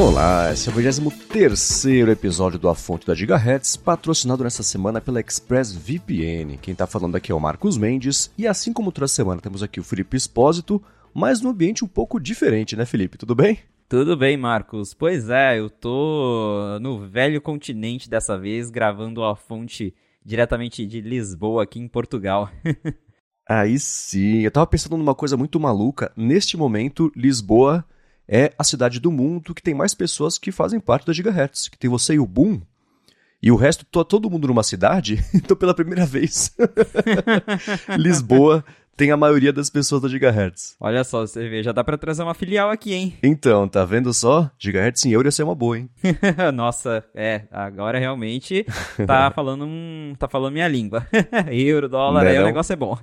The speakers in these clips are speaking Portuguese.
Olá, esse é o 23 episódio do A Fonte da Gigahertz, patrocinado nessa semana pela ExpressVPN. Quem tá falando aqui é o Marcos Mendes, e assim como toda semana temos aqui o Felipe Espósito, mas num ambiente um pouco diferente, né, Felipe? Tudo bem? Tudo bem, Marcos. Pois é, eu tô no velho continente dessa vez, gravando a fonte diretamente de Lisboa, aqui em Portugal. Aí sim, eu tava pensando numa coisa muito maluca. Neste momento, Lisboa é a cidade do mundo que tem mais pessoas que fazem parte da Gigahertz, que tem você e o Boom, e o resto, todo mundo numa cidade, então pela primeira vez, Lisboa tem a maioria das pessoas da Gigahertz. Olha só, você vê, já dá pra trazer uma filial aqui, hein? Então, tá vendo só? Gigahertz em euro ia ser uma boa, hein? Nossa, é, agora realmente tá falando um, tá falando minha língua. euro, dólar, aí o negócio é bom.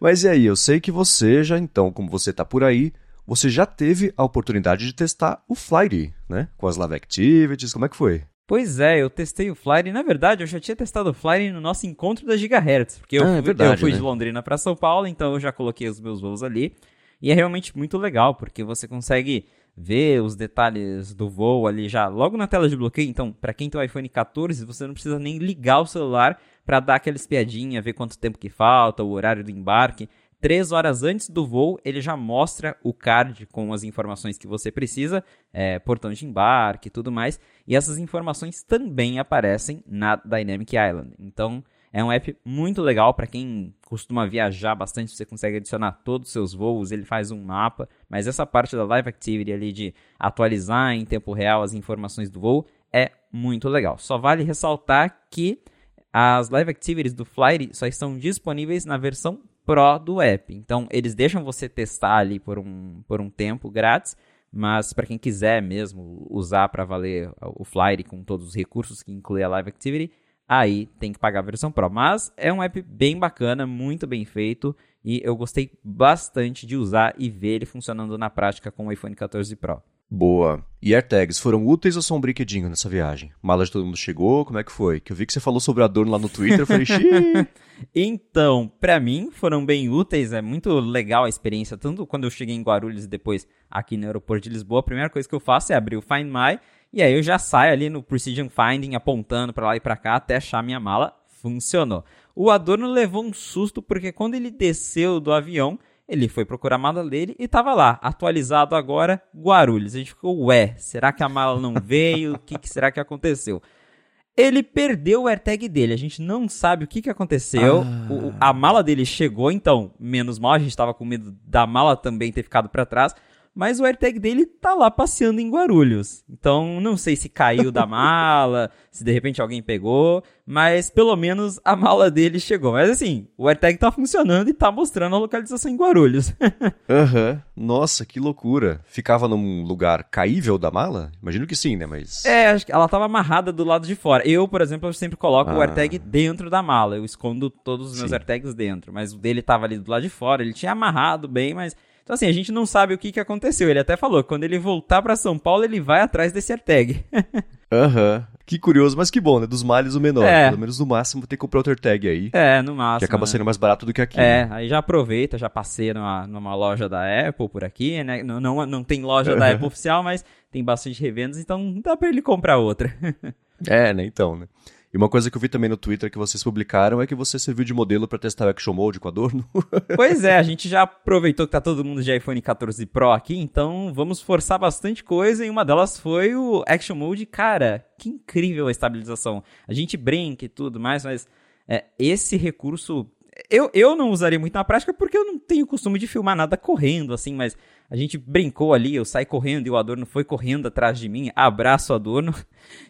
Mas e aí, eu sei que você já, então, como você tá por aí, você já teve a oportunidade de testar o Flighty, né? Com as Live Activities, como é que foi? Pois é, eu testei o Flighty. Na verdade, eu já tinha testado o Flighty no nosso encontro da Gigahertz. Porque eu, ah, é verdade, eu fui né? de Londrina para São Paulo, então eu já coloquei os meus voos ali. E é realmente muito legal, porque você consegue ver os detalhes do voo ali já logo na tela de bloqueio. Então, para quem tem o iPhone 14, você não precisa nem ligar o celular para dar aquela espiadinha, ver quanto tempo que falta, o horário do embarque. Três horas antes do voo, ele já mostra o card com as informações que você precisa, é, portão de embarque e tudo mais. E essas informações também aparecem na Dynamic Island. Então, é um app muito legal para quem costuma viajar bastante. Você consegue adicionar todos os seus voos, ele faz um mapa. Mas essa parte da Live Activity ali de atualizar em tempo real as informações do voo é muito legal. Só vale ressaltar que as Live Activities do Flight só estão disponíveis na versão Pro do app. Então, eles deixam você testar ali por um, por um tempo grátis, mas para quem quiser mesmo usar para valer o Flyer com todos os recursos que inclui a Live Activity, aí tem que pagar a versão Pro. Mas é um app bem bacana, muito bem feito e eu gostei bastante de usar e ver ele funcionando na prática com o iPhone 14 Pro. Boa. E AirTags foram úteis ou um brinquedinho nessa viagem? Mala de todo mundo chegou? Como é que foi? Que eu vi que você falou sobre a dor lá no Twitter, eu falei, xiii. Então, para mim foram bem úteis, é muito legal a experiência, tanto quando eu cheguei em Guarulhos e depois aqui no aeroporto de Lisboa, a primeira coisa que eu faço é abrir o Find My e aí eu já saio ali no Precision Finding apontando para lá e para cá até achar minha mala. Funcionou. O Adorno levou um susto porque quando ele desceu do avião, ele foi procurar a mala dele e tava lá, atualizado agora, Guarulhos. A gente ficou, ué, será que a mala não veio? O que, que, será que aconteceu? Ele perdeu o AirTag dele, a gente não sabe o que, que aconteceu. Ah. O, a mala dele chegou, então, menos mal, a gente tava com medo da mala também ter ficado para trás mas o AirTag dele tá lá passeando em Guarulhos. Então, não sei se caiu da mala, se de repente alguém pegou, mas pelo menos a mala dele chegou. Mas assim, o AirTag tá funcionando e tá mostrando a localização em Guarulhos. Aham. uhum. Nossa, que loucura. Ficava num lugar caível da mala? Imagino que sim, né? Mas. É, acho que ela tava amarrada do lado de fora. Eu, por exemplo, eu sempre coloco ah. o AirTag dentro da mala. Eu escondo todos os meus sim. AirTags dentro. Mas o dele tava ali do lado de fora. Ele tinha amarrado bem, mas então, assim, a gente não sabe o que, que aconteceu. Ele até falou quando ele voltar para São Paulo, ele vai atrás desse AirTag. Aham. uhum. Que curioso, mas que bom, né? Dos males o menor. É. Pelo menos no máximo ter que comprar outro AirTag aí. É, no máximo. Que acaba né? sendo mais barato do que aqui. É, né? aí já aproveita, já passei numa, numa loja da Apple por aqui, né? Não, não, não tem loja da Apple oficial, mas tem bastante revendas, então dá pra ele comprar outra. é, né? Então, né? E uma coisa que eu vi também no Twitter que vocês publicaram é que você serviu de modelo para testar o Action Mode com Adorno. pois é, a gente já aproveitou que tá todo mundo de iPhone 14 Pro aqui, então vamos forçar bastante coisa e uma delas foi o Action Mode. Cara, que incrível a estabilização. A gente brinca e tudo mais, mas é, esse recurso eu, eu não usaria muito na prática porque eu não tenho costume de filmar nada correndo, assim, mas a gente brincou ali, eu saí correndo e o Adorno foi correndo atrás de mim, abraço Adorno.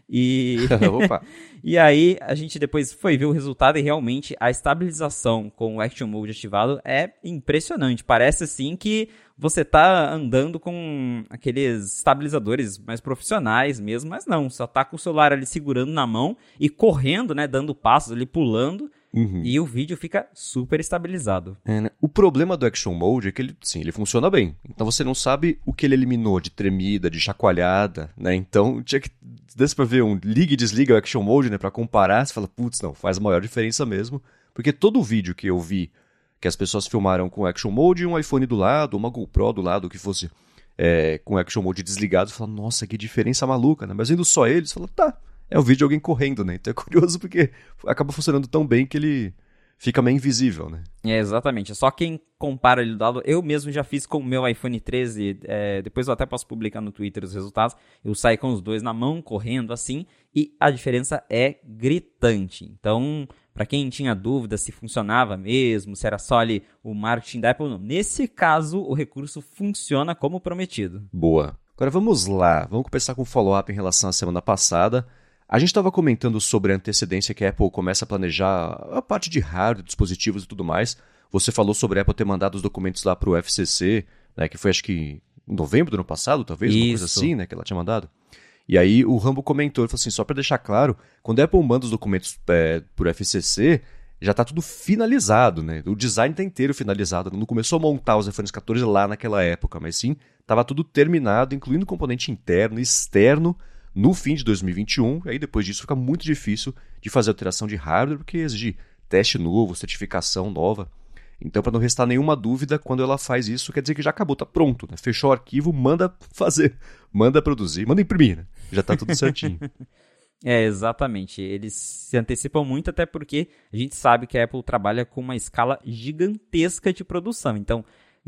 E. Opa! e aí a gente depois foi ver o resultado e realmente a estabilização com o Action Mode ativado é impressionante. Parece assim que você tá andando com aqueles estabilizadores mais profissionais mesmo, mas não, só tá com o celular ali segurando na mão e correndo, né, dando passos ali, pulando, uhum. e o vídeo fica super estabilizado. É, né? O problema do Action Mode é que ele, sim, ele funciona bem. Então você não sabe o que ele eliminou de tremida, de chacoalhada, né? Então tinha que desse pra ver um liga e desliga o Action Mode, né, para comparar, você fala, putz, não, faz a maior diferença mesmo, porque todo vídeo que eu vi que as pessoas filmaram com Action Mode e um iPhone do lado, uma GoPro do lado, que fosse é, com Action Mode desligado, fala, nossa, que diferença maluca, né? Mas vendo só eles, fala, tá, é o vídeo de alguém correndo, né? Então é curioso porque acaba funcionando tão bem que ele fica meio invisível, né? É, exatamente. É só quem compara ele do lado. Eu mesmo já fiz com o meu iPhone 13. É, depois eu até posso publicar no Twitter os resultados. Eu saí com os dois na mão, correndo assim. E a diferença é gritante. Então, para quem tinha dúvida se funcionava mesmo, se era só ali o marketing da Apple, não. Nesse caso, o recurso funciona como prometido. Boa. Agora vamos lá, vamos começar com o follow-up em relação à semana passada. A gente estava comentando sobre a antecedência que a Apple começa a planejar a parte de hardware, dispositivos e tudo mais. Você falou sobre a Apple ter mandado os documentos lá para o FCC, né, que foi acho que em novembro do ano passado, talvez, Isso. uma coisa assim, né, que ela tinha mandado. E aí o Rambo comentou, ele falou assim, só para deixar claro, quando a Apple manda os documentos é, por FCC, já está tudo finalizado, né? O design está inteiro finalizado. Não começou a montar os iPhones 14 lá naquela época, mas sim, estava tudo terminado, incluindo componente interno e externo, no fim de 2021. E aí depois disso fica muito difícil de fazer alteração de hardware, porque exige teste novo, certificação nova. Então, para não restar nenhuma dúvida, quando ela faz isso, quer dizer que já acabou, tá pronto, né? Fechou o arquivo, manda fazer, manda produzir, manda imprimir, né? Já tá tudo certinho. é, exatamente. Eles se antecipam muito, até porque a gente sabe que a Apple trabalha com uma escala gigantesca de produção. Então,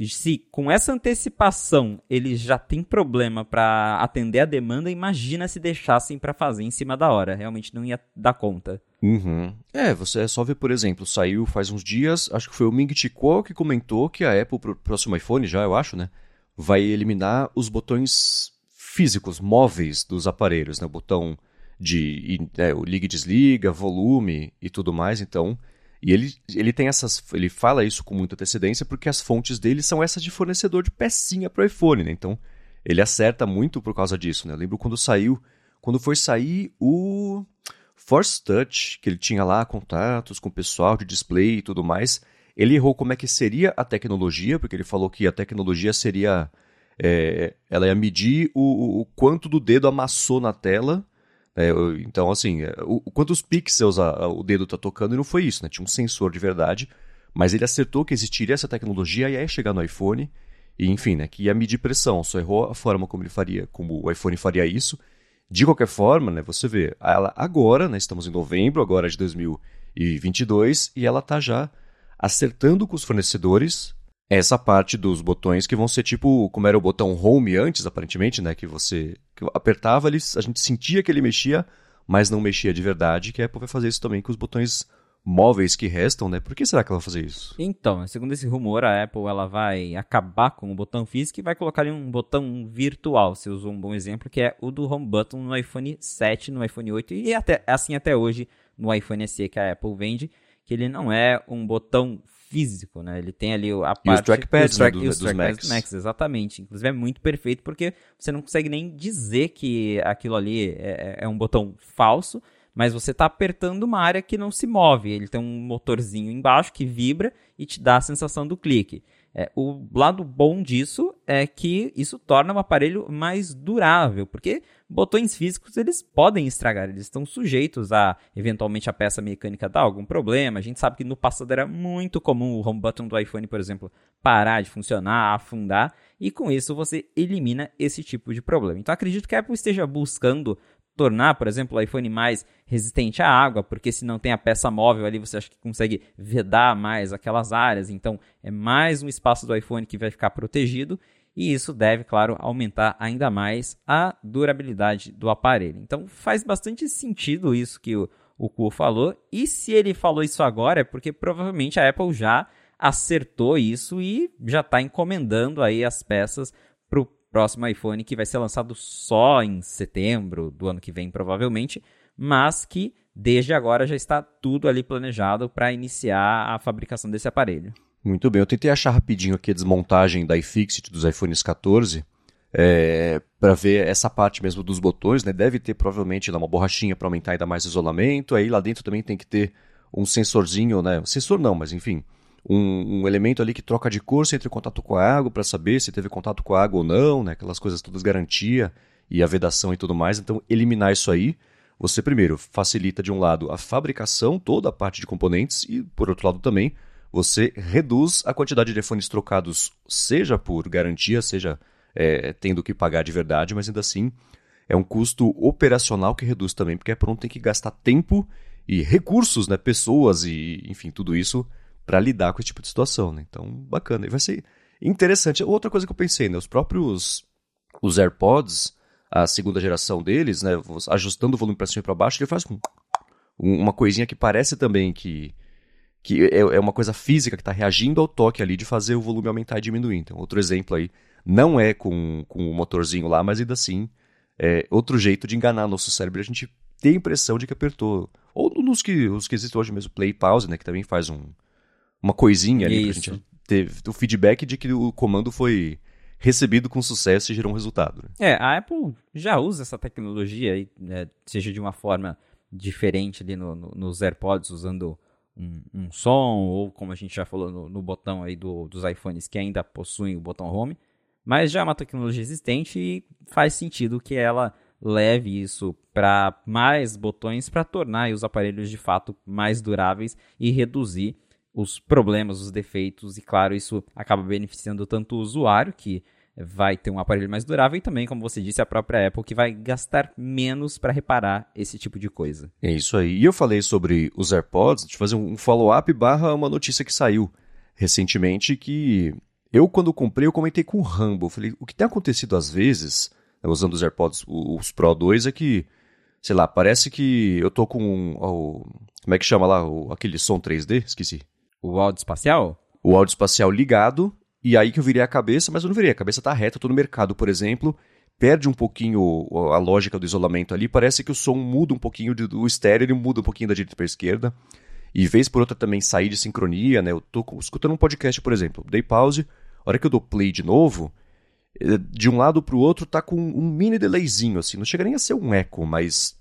se com essa antecipação eles já têm problema para atender a demanda, imagina se deixassem para fazer em cima da hora. Realmente não ia dar conta. Uhum. É, você é só ver, por exemplo, saiu faz uns dias, acho que foi o Ming Chi que comentou que a Apple, pro próximo iPhone já, eu acho, né? Vai eliminar os botões físicos, móveis dos aparelhos, né? O botão de é, liga e desliga, volume e tudo mais, então e ele, ele tem essas. Ele fala isso com muita antecedência porque as fontes dele são essas de fornecedor de pecinha para o iPhone, né? Então ele acerta muito por causa disso, né? Eu lembro quando saiu. Quando foi sair o Force Touch, que ele tinha lá contatos com o pessoal de display e tudo mais. Ele errou como é que seria a tecnologia, porque ele falou que a tecnologia seria. É, ela ia medir o, o quanto do dedo amassou na tela é, então, assim, é, o, quantos pixels a, a, o dedo está tocando, e não foi isso, né? Tinha um sensor de verdade, mas ele acertou que existiria essa tecnologia e ia chegar no iPhone, e enfim, né? Que ia medir pressão, só errou a forma como ele faria, como o iPhone faria isso. De qualquer forma, né? Você vê, ela agora, né? Estamos em novembro, agora de 2022, e ela está já acertando com os fornecedores essa parte dos botões que vão ser tipo como era o botão home antes, aparentemente, né? Que você apertava, ele, a gente sentia que ele mexia, mas não mexia de verdade, que a Apple vai fazer isso também com os botões móveis que restam, né? Por que será que ela vai fazer isso? Então, segundo esse rumor, a Apple ela vai acabar com o botão físico e vai colocar ali um botão virtual. Você usou um bom exemplo, que é o do Home Button no iPhone 7, no iPhone 8 e até, assim até hoje no iPhone SE que a Apple vende, que ele não é um botão físico, né? Ele tem ali a parte... E os trackpads, track, né, do, os dos Macs. Macs. Exatamente. Inclusive é muito perfeito porque você não consegue nem dizer que aquilo ali é, é, é um botão falso, mas você está apertando uma área que não se move. Ele tem um motorzinho embaixo que vibra e te dá a sensação do clique. É, o lado bom disso é que isso torna o aparelho mais durável, porque botões físicos eles podem estragar, eles estão sujeitos a eventualmente a peça mecânica dar algum problema. A gente sabe que no passado era muito comum o home button do iPhone, por exemplo, parar de funcionar, afundar, e com isso você elimina esse tipo de problema. Então acredito que a Apple esteja buscando tornar, por exemplo, o iPhone mais resistente à água, porque se não tem a peça móvel ali, você acha que consegue vedar mais aquelas áreas, então é mais um espaço do iPhone que vai ficar protegido, e isso deve, claro, aumentar ainda mais a durabilidade do aparelho. Então faz bastante sentido isso que o, Kuo falou, e se ele falou isso agora é porque provavelmente a Apple já acertou isso e já está encomendando aí as peças para o próximo iPhone que vai ser lançado só em setembro do ano que vem, provavelmente, mas que desde agora já está tudo ali planejado para iniciar a fabricação desse aparelho. Muito bem, eu tentei achar rapidinho aqui a desmontagem da iFixit dos iPhones 14 é, para ver essa parte mesmo dos botões, né? Deve ter provavelmente uma borrachinha para aumentar ainda mais o isolamento. Aí lá dentro também tem que ter um sensorzinho, né? Sensor não, mas enfim, um, um, elemento ali que troca de entra em contato com a água para saber se teve contato com a água ou não, né? Aquelas coisas todas garantia e a vedação e tudo mais. Então, eliminar isso aí, você primeiro facilita de um lado a fabricação, toda a parte de componentes e por outro lado também você reduz a quantidade de telefones trocados, seja por garantia, seja é, tendo que pagar de verdade, mas ainda assim é um custo operacional que reduz também, porque é pronto tem que gastar tempo e recursos, né, pessoas e enfim tudo isso para lidar com esse tipo de situação, né? Então bacana e vai ser interessante. Outra coisa que eu pensei, né, os próprios os AirPods, a segunda geração deles, né, ajustando o volume para cima e para baixo, ele faz uma coisinha que parece também que que é, é uma coisa física que está reagindo ao toque ali de fazer o volume aumentar e diminuir. Então, outro exemplo aí, não é com, com o motorzinho lá, mas ainda assim, é outro jeito de enganar nosso cérebro. A gente tem a impressão de que apertou. Ou nos que, os que existem hoje mesmo, play pause, né, que também faz um, uma coisinha ali Isso. pra gente ter o feedback de que o comando foi recebido com sucesso e gerou um resultado. Né? É, a Apple já usa essa tecnologia, né, seja de uma forma diferente ali no, no, nos AirPods, usando um, um, som, ou como a gente já falou no, no botão aí do, dos iPhones que ainda possuem o botão home, mas já é uma tecnologia existente e faz sentido que ela leve isso para mais botões para tornar os aparelhos de fato mais duráveis e reduzir os problemas, os defeitos, e claro, isso acaba beneficiando tanto o usuário, que vai ter um aparelho mais durável e também, como você disse, a própria Apple que vai gastar menos para reparar esse tipo de coisa. É isso aí. E eu falei sobre os AirPods, de fazer um follow-up barra uma notícia que saiu recentemente que eu, quando comprei, eu comentei com o Rambo. falei, o que tem acontecido às vezes, né, usando os AirPods, os Pro 2, é que, sei lá, parece que eu tô com o, como é que chama lá, aquele som 3D? Esqueci. O áudio espacial? O áudio espacial ligado e aí que eu virei a cabeça, mas eu não virei. A cabeça tá reta, eu tô no mercado, por exemplo, perde um pouquinho a lógica do isolamento ali, parece que o som muda um pouquinho do estéreo, ele muda um pouquinho da direita para esquerda. E vez por outra também sair de sincronia, né? Eu tô escutando um podcast, por exemplo, dei pause, a hora que eu dou play de novo, eh, de um lado pro outro tá com um mini delayzinho, assim, não chega nem a ser um eco, mas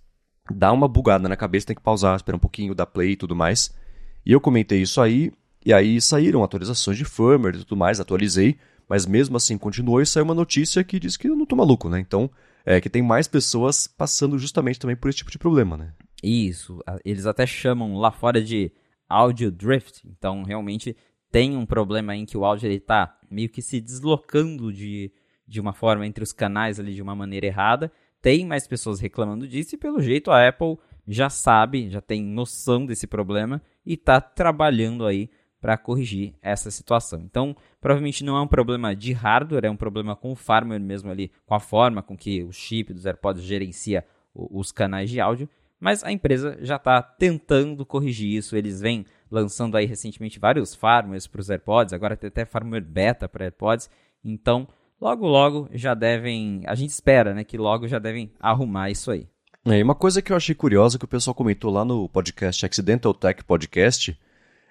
dá uma bugada na cabeça, tem que pausar, esperar um pouquinho, dar play e tudo mais. E eu comentei isso aí, e aí saíram atualizações de firmware e tudo mais, atualizei, mas mesmo assim continuou e saiu uma notícia que diz que eu não tô maluco, né? Então, é que tem mais pessoas passando justamente também por esse tipo de problema, né? Isso, eles até chamam lá fora de audio drift, então realmente tem um problema em que o áudio ele tá meio que se deslocando de, de uma forma entre os canais ali de uma maneira errada. Tem mais pessoas reclamando disso e pelo jeito a Apple já sabe, já tem noção desse problema e está trabalhando aí para corrigir essa situação. Então, provavelmente não é um problema de hardware, é um problema com o firmware mesmo ali, com a forma com que o chip dos AirPods gerencia os canais de áudio, mas a empresa já está tentando corrigir isso. Eles vêm lançando aí recentemente vários firmwares para os AirPods, agora tem até firmware beta para AirPods, então logo logo já devem, a gente espera, né, que logo já devem arrumar isso aí. É, e uma coisa que eu achei curiosa que o pessoal comentou lá no podcast Accidental Tech Podcast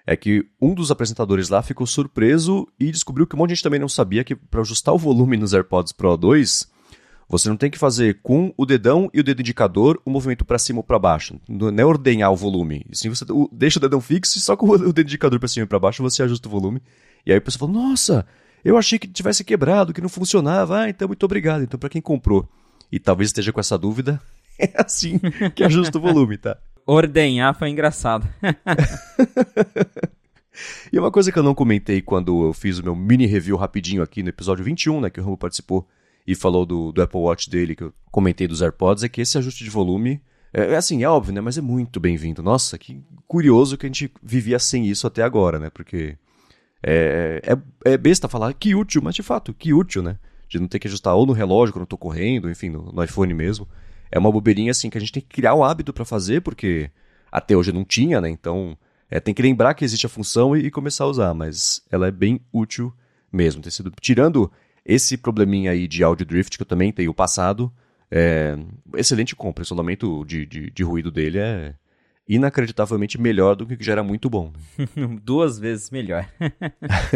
é que um dos apresentadores lá ficou surpreso e descobriu que um monte de gente também não sabia que para ajustar o volume nos AirPods Pro 2, você não tem que fazer com o dedão e o dedo indicador o movimento para cima ou para baixo. Não é ordenhar o volume. Sim, você deixa o dedão fixo e só com o dedo indicador para cima e para baixo você ajusta o volume. E aí o pessoal falou: "Nossa, eu achei que tivesse quebrado, que não funcionava". Ah, então muito obrigado. Então para quem comprou e talvez esteja com essa dúvida, é assim que ajusta o volume, tá? Ordenhar foi engraçado. e uma coisa que eu não comentei quando eu fiz o meu mini review rapidinho aqui no episódio 21, né, que o Rambo participou e falou do, do Apple Watch dele, que eu comentei dos AirPods, é que esse ajuste de volume é, é assim, é óbvio, né, mas é muito bem-vindo. Nossa, que curioso que a gente vivia sem isso até agora, né, porque é, é, é besta falar que útil, mas de fato, que útil, né, de não ter que ajustar ou no relógio quando eu tô correndo, enfim, no, no iPhone mesmo é uma bobeirinha assim que a gente tem que criar o hábito para fazer, porque até hoje não tinha, né? Então é, tem que lembrar que existe a função e, e, começar a usar, mas ela é bem útil mesmo. Sido, tirando esse probleminha aí de audio drift que eu também tenho passado, é, excelente compra. O isolamento de, de, de ruído dele é, inacreditavelmente melhor do que já era muito bom. Duas vezes melhor.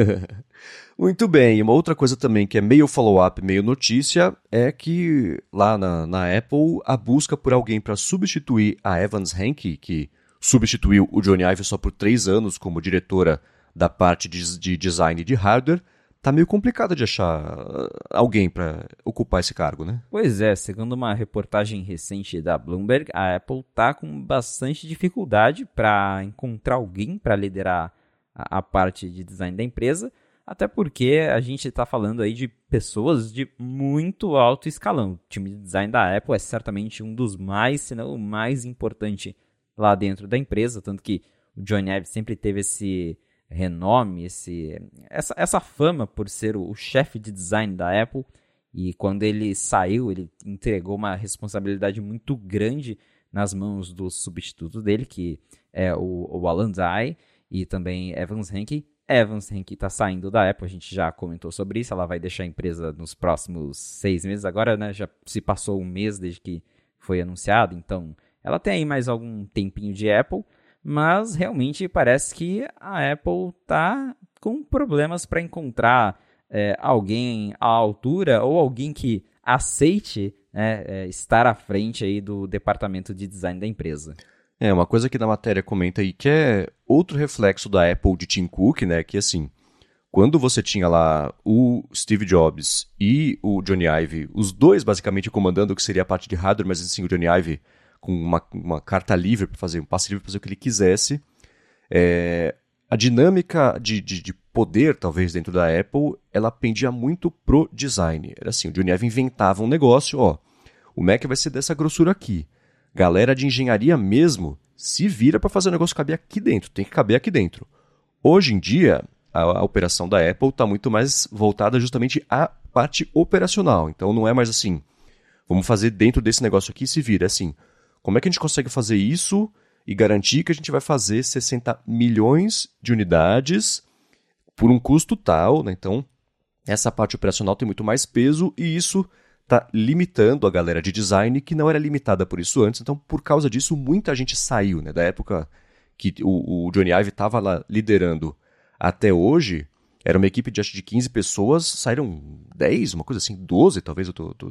muito bem, e uma outra coisa também que é meio follow-up, meio notícia, é que lá na, na Apple, a busca por alguém para substituir a Evans Henke, que substituiu o Johnny Ive só por três anos como diretora da parte de, de design de hardware, tá meio complicado de achar uh, alguém para ocupar esse cargo, né? Pois é, segundo uma reportagem recente da Bloomberg, a Apple tá com bastante dificuldade para encontrar alguém para liderar a, a, parte de design da empresa, até porque a gente está falando aí de pessoas de muito alto escalão. O time de design da Apple é certamente um dos mais, se não o mais importante lá dentro da empresa, tanto que o John Ive sempre teve esse renome, esse, essa, essa fama por ser o, o chefe de design da Apple. E quando ele saiu, ele entregou uma responsabilidade muito grande nas mãos do substituto dele, que é o, o Alan Dye e também Evans Henke. Evans Henke está saindo da Apple, a gente já comentou sobre isso. Ela vai deixar a empresa nos próximos seis meses. Agora, né, já se passou um mês desde que foi anunciado, então ela tem aí mais algum tempinho de Apple mas realmente parece que a Apple está com problemas para encontrar é, alguém à altura ou alguém que aceite né, é, estar à frente aí do departamento de design da empresa. É, uma coisa que na matéria comenta aí que é outro reflexo da Apple de Tim Cook, né, que assim, quando você tinha lá o Steve Jobs e o Johnny Ive, os dois basicamente comandando o que seria a parte de hardware, mas assim, o Johnny Ive com uma, uma carta livre para fazer, um passe livre para fazer o que ele quisesse. É, a dinâmica de, de, de, poder, talvez, dentro da Apple, ela pendia muito pro design. Era assim, o Johnny Ive inventava um negócio, ó, o Mac vai ser dessa grossura aqui. Galera de engenharia mesmo se vira para fazer o negócio caber aqui dentro, tem que caber aqui dentro. Hoje em dia, a, a operação da Apple está muito mais voltada justamente à parte operacional. Então não é mais assim, vamos fazer dentro desse negócio aqui se vira. É assim, como é que a gente consegue fazer isso e garantir que a gente vai fazer 60 milhões de unidades por um custo tal, né? Então, essa parte operacional tem muito mais peso e isso está limitando a galera de design que não era limitada por isso antes. Então, por causa disso, muita gente saiu, né? Da época que o, o Johnny Ive estava lá liderando até hoje, era uma equipe de acho de 15 pessoas, saíram 10, uma coisa assim, 12 talvez, eu tô, tô,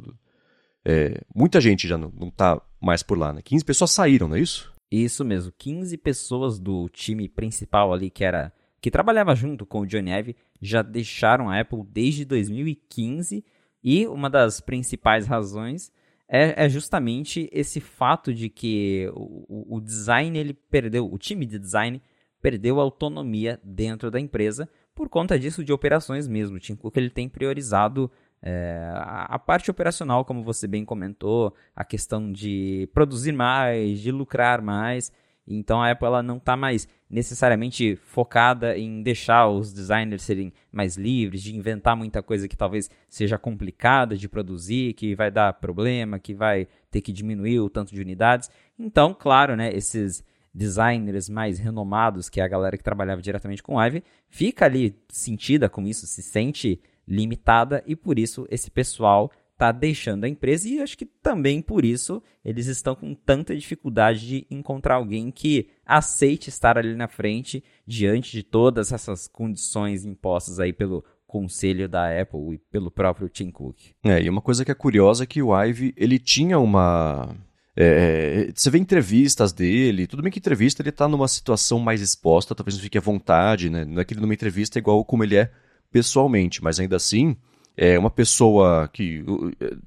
é, muita gente já não, não tá mais por lá, né? 15 pessoas saíram, não é isso? Isso mesmo, 15 pessoas do time principal ali, que era que trabalhava junto com o Johnny Ive, já deixaram a Apple desde 2015 e uma das principais razões é, é justamente esse fato de que o, o, design ele perdeu, o time de design perdeu autonomia dentro da empresa por conta disso de operações mesmo. O Tim Cook ele tem priorizado é, a parte operacional, como você bem comentou, a questão de produzir mais, de lucrar mais. Então a Apple ela não está mais necessariamente focada em deixar os designers serem mais livres, de inventar muita coisa que talvez seja complicada de produzir, que vai dar problema, que vai ter que diminuir o tanto de unidades. Então, claro, né, esses designers mais renomados, que é a galera que trabalhava diretamente com o Ivy, fica ali sentida com isso, se sente limitada e por isso esse pessoal está deixando a empresa e acho que também por isso eles estão com tanta dificuldade de encontrar alguém que aceite estar ali na frente diante de todas essas condições impostas aí pelo conselho da Apple e pelo próprio Tim Cook. É, e uma coisa que é curiosa é que o Ive, ele tinha uma... É, você vê entrevistas dele, tudo bem que entrevista ele está numa situação mais exposta, talvez não fique à vontade, né? Não é que ele numa entrevista é igual como ele é pessoalmente, mas ainda assim é uma pessoa que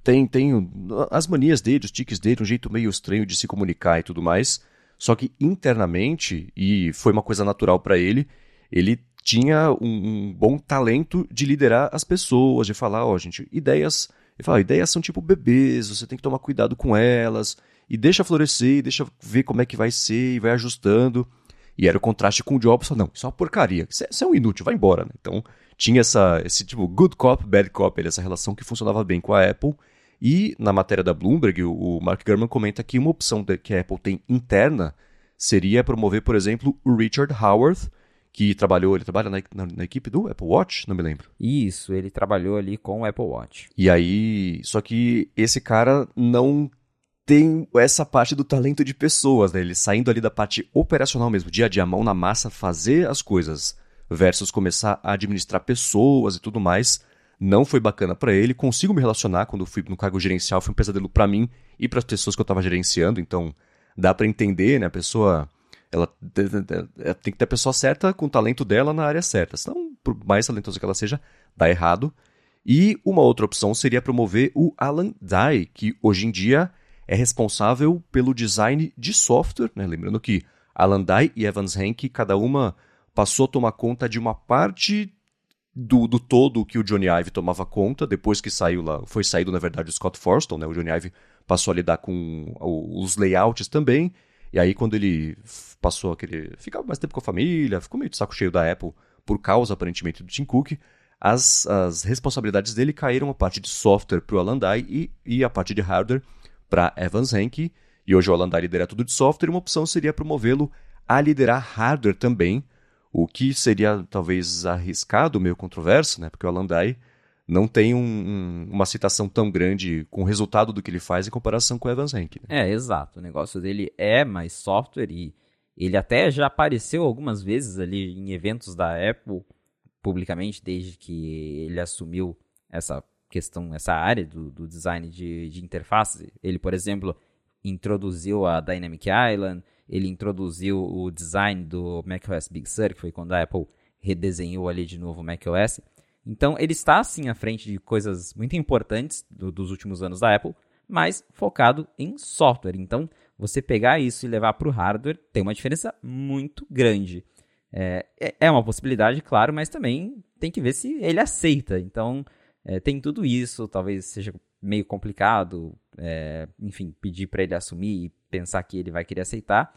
tem, tem as manias dele, os tiques dele, um jeito meio estranho de se comunicar e tudo mais. Só que internamente, e foi uma coisa natural para ele, ele tinha um, um, bom talento de liderar as pessoas, de falar, ó, oh, gente, ideias. Ele fala, ideias são tipo bebês, você tem que tomar cuidado com elas, e deixa florescer, deixa ver como é que vai ser, e vai ajustando. E era o contraste com o Jobs, não, isso é uma porcaria, isso é um inútil, vai embora, né? Então, tinha essa, esse tipo good cop, bad cop, essa relação que funcionava bem com a Apple. E na matéria da Bloomberg, o Mark Gurman comenta que uma opção que a Apple tem interna seria promover, por exemplo, o Richard Howard, que trabalhou, ele trabalha na, na, na, equipe do Apple Watch, não me lembro. Isso, ele trabalhou ali com o Apple Watch. E aí, só que esse cara não tem essa parte do talento de pessoas, né? Ele saindo ali da parte operacional mesmo, dia a dia, mão na massa, fazer as coisas, versus começar a administrar pessoas e tudo mais. Não foi bacana para ele. Consigo me relacionar quando fui no cargo gerencial, foi um pesadelo para mim e para as pessoas que eu estava gerenciando, então dá para entender, né? A pessoa ela tem que ter a pessoa certa com o talento dela na área certa. Senão, por mais talentosa que ela seja, dá errado. E uma outra opção seria promover o Alan Dye, que hoje em dia é responsável pelo design de software. Né? Lembrando que Alan Dye e Evans Henke, cada uma passou a tomar conta de uma parte do, do todo que o Johnny Ive tomava conta, depois que saiu lá, foi saído, na verdade, o Scott Forston, né? O Johnny Ive passou a lidar com os layouts também, e aí quando ele passou aquele... ficava mais tempo com a família, ficou meio de saco cheio da Apple, por causa, aparentemente, do Tim Cook, as, as responsabilidades dele caíram a parte de software para o Alandai e, e a parte de hardware para Evans Henke, e hoje o Alandai lidera tudo de software, e uma opção seria promovê-lo a liderar hardware também, o que seria talvez arriscado, meio controverso, né? Porque o Alandai não tem um, um, uma citação tão grande com o resultado do que ele faz em comparação com o Evans Henke. Né? É, exato. O negócio dele é mais software e ele até já apareceu algumas vezes ali em eventos da Apple publicamente desde que ele assumiu essa questão, essa área do, do design de, de interface. Ele, por exemplo, introduziu a Dynamic Island, ele introduziu o design do macOS Big Sur, que foi quando a Apple redesenhou ali de novo o macOS. Então, ele está, sim, à frente de coisas muito importantes do, dos últimos anos da Apple, mas focado em software. Então, você pegar isso e levar para o hardware tem uma diferença muito grande. É, é, é uma possibilidade, claro, mas também tem que ver se ele aceita. Então, é, tem tudo isso, talvez seja meio complicado, é, enfim, pedir para ele assumir e pensar que ele vai querer aceitar.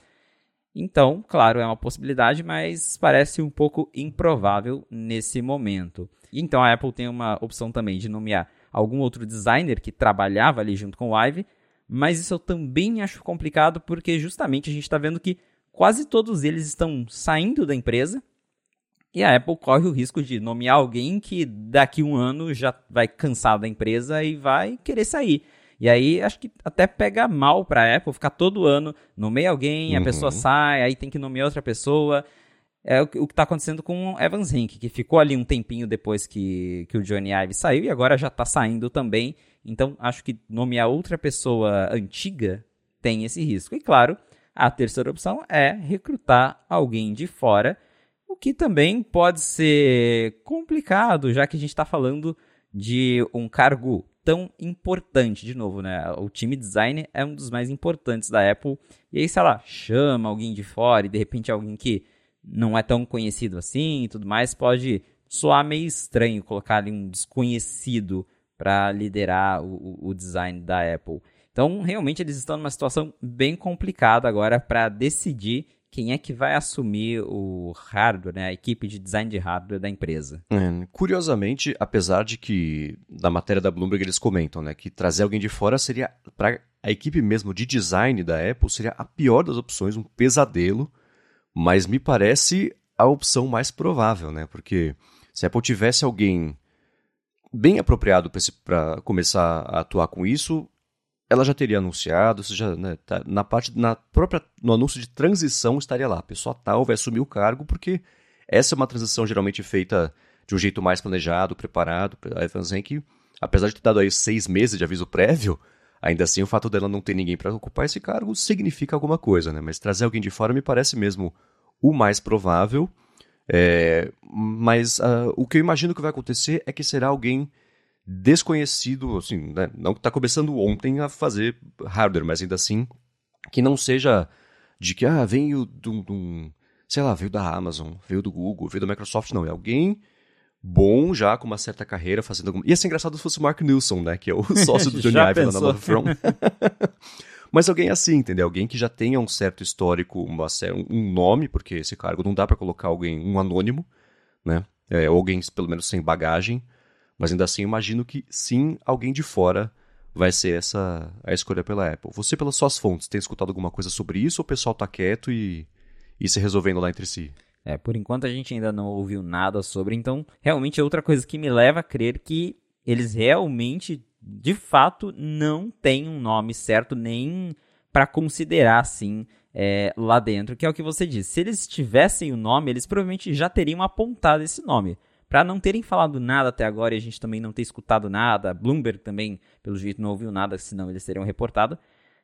Então, claro, é uma possibilidade, mas parece um pouco improvável nesse momento. Então, a Apple tem uma opção também de nomear algum outro designer que trabalhava ali junto com o Ive, mas isso eu também acho complicado porque justamente a gente está vendo que quase todos eles estão saindo da empresa. E a Apple corre o risco de nomear alguém que daqui um ano já vai cansar da empresa e vai querer sair. E aí acho que até pega mal para a Apple ficar todo ano nomeia alguém, uhum. a pessoa sai, aí tem que nomear outra pessoa. É o, o que está acontecendo com Evans Rink, que ficou ali um tempinho depois que, que o Johnny Ive saiu e agora já está saindo também. Então acho que nomear outra pessoa antiga tem esse risco. E claro, a terceira opção é recrutar alguém de fora, o que também pode ser complicado, já que a gente está falando de um cargo tão importante. De novo, né? O time design é um dos mais importantes da Apple. E aí, sei lá, chama alguém de fora e de repente alguém que não é tão conhecido assim e tudo mais, pode soar meio estranho colocar ali um desconhecido para liderar o, o, design da Apple. Então, realmente, eles estão numa situação bem complicada agora para decidir quem é que vai assumir o hardware, né, a equipe de design de hardware da empresa. É, curiosamente, apesar de que na matéria da Bloomberg eles comentam né, que trazer alguém de fora seria, para a equipe mesmo de design da Apple, seria a pior das opções, um pesadelo, mas me parece a opção mais provável, né? Porque se a Apple tivesse alguém bem apropriado para começar a atuar com isso, ela já teria anunciado, já, né, tá, na parte, na própria, no anúncio de transição estaria lá, a pessoa tal vai assumir o cargo, porque essa é uma transição geralmente feita de um jeito mais planejado, preparado. A Evans Henke, apesar de ter dado aí seis meses de aviso prévio, ainda assim o fato dela não ter ninguém para ocupar esse cargo significa alguma coisa, né? Mas trazer alguém de fora me parece mesmo o mais provável. É, mas uh, o que eu imagino que vai acontecer é que será alguém desconhecido, assim, né? não que está começando ontem a fazer hardware, mas ainda assim que não seja de que ah, veio de um, sei lá, veio da Amazon, veio do Google, veio da Microsoft, não, é alguém bom já, com uma certa carreira, fazendo alguma... Ia ser engraçado se fosse o Mark Nilsson, né, que é o sócio do Johnny Ive lá na Love From. Mas alguém assim, entendeu? Alguém que já tenha um certo histórico, uma, um nome, porque esse cargo não dá para colocar alguém, um anônimo, né? É, alguém pelo menos sem bagagem, mas ainda assim, imagino que sim, alguém de fora vai ser essa a escolha pela Apple. Você, pelas suas fontes, tem escutado alguma coisa sobre isso ou o pessoal tá quieto e, e se resolvendo lá entre si? É, por enquanto a gente ainda não ouviu nada sobre, então realmente é outra coisa que me leva a crer que eles realmente de fato não tem um nome certo nem para considerar assim é, lá dentro, que é o que você disse. Se eles tivessem o nome, eles provavelmente já teriam apontado esse nome. Para não terem falado nada até agora e a gente também não ter escutado nada, Bloomberg também, pelo jeito, não ouviu nada, senão eles teriam reportado,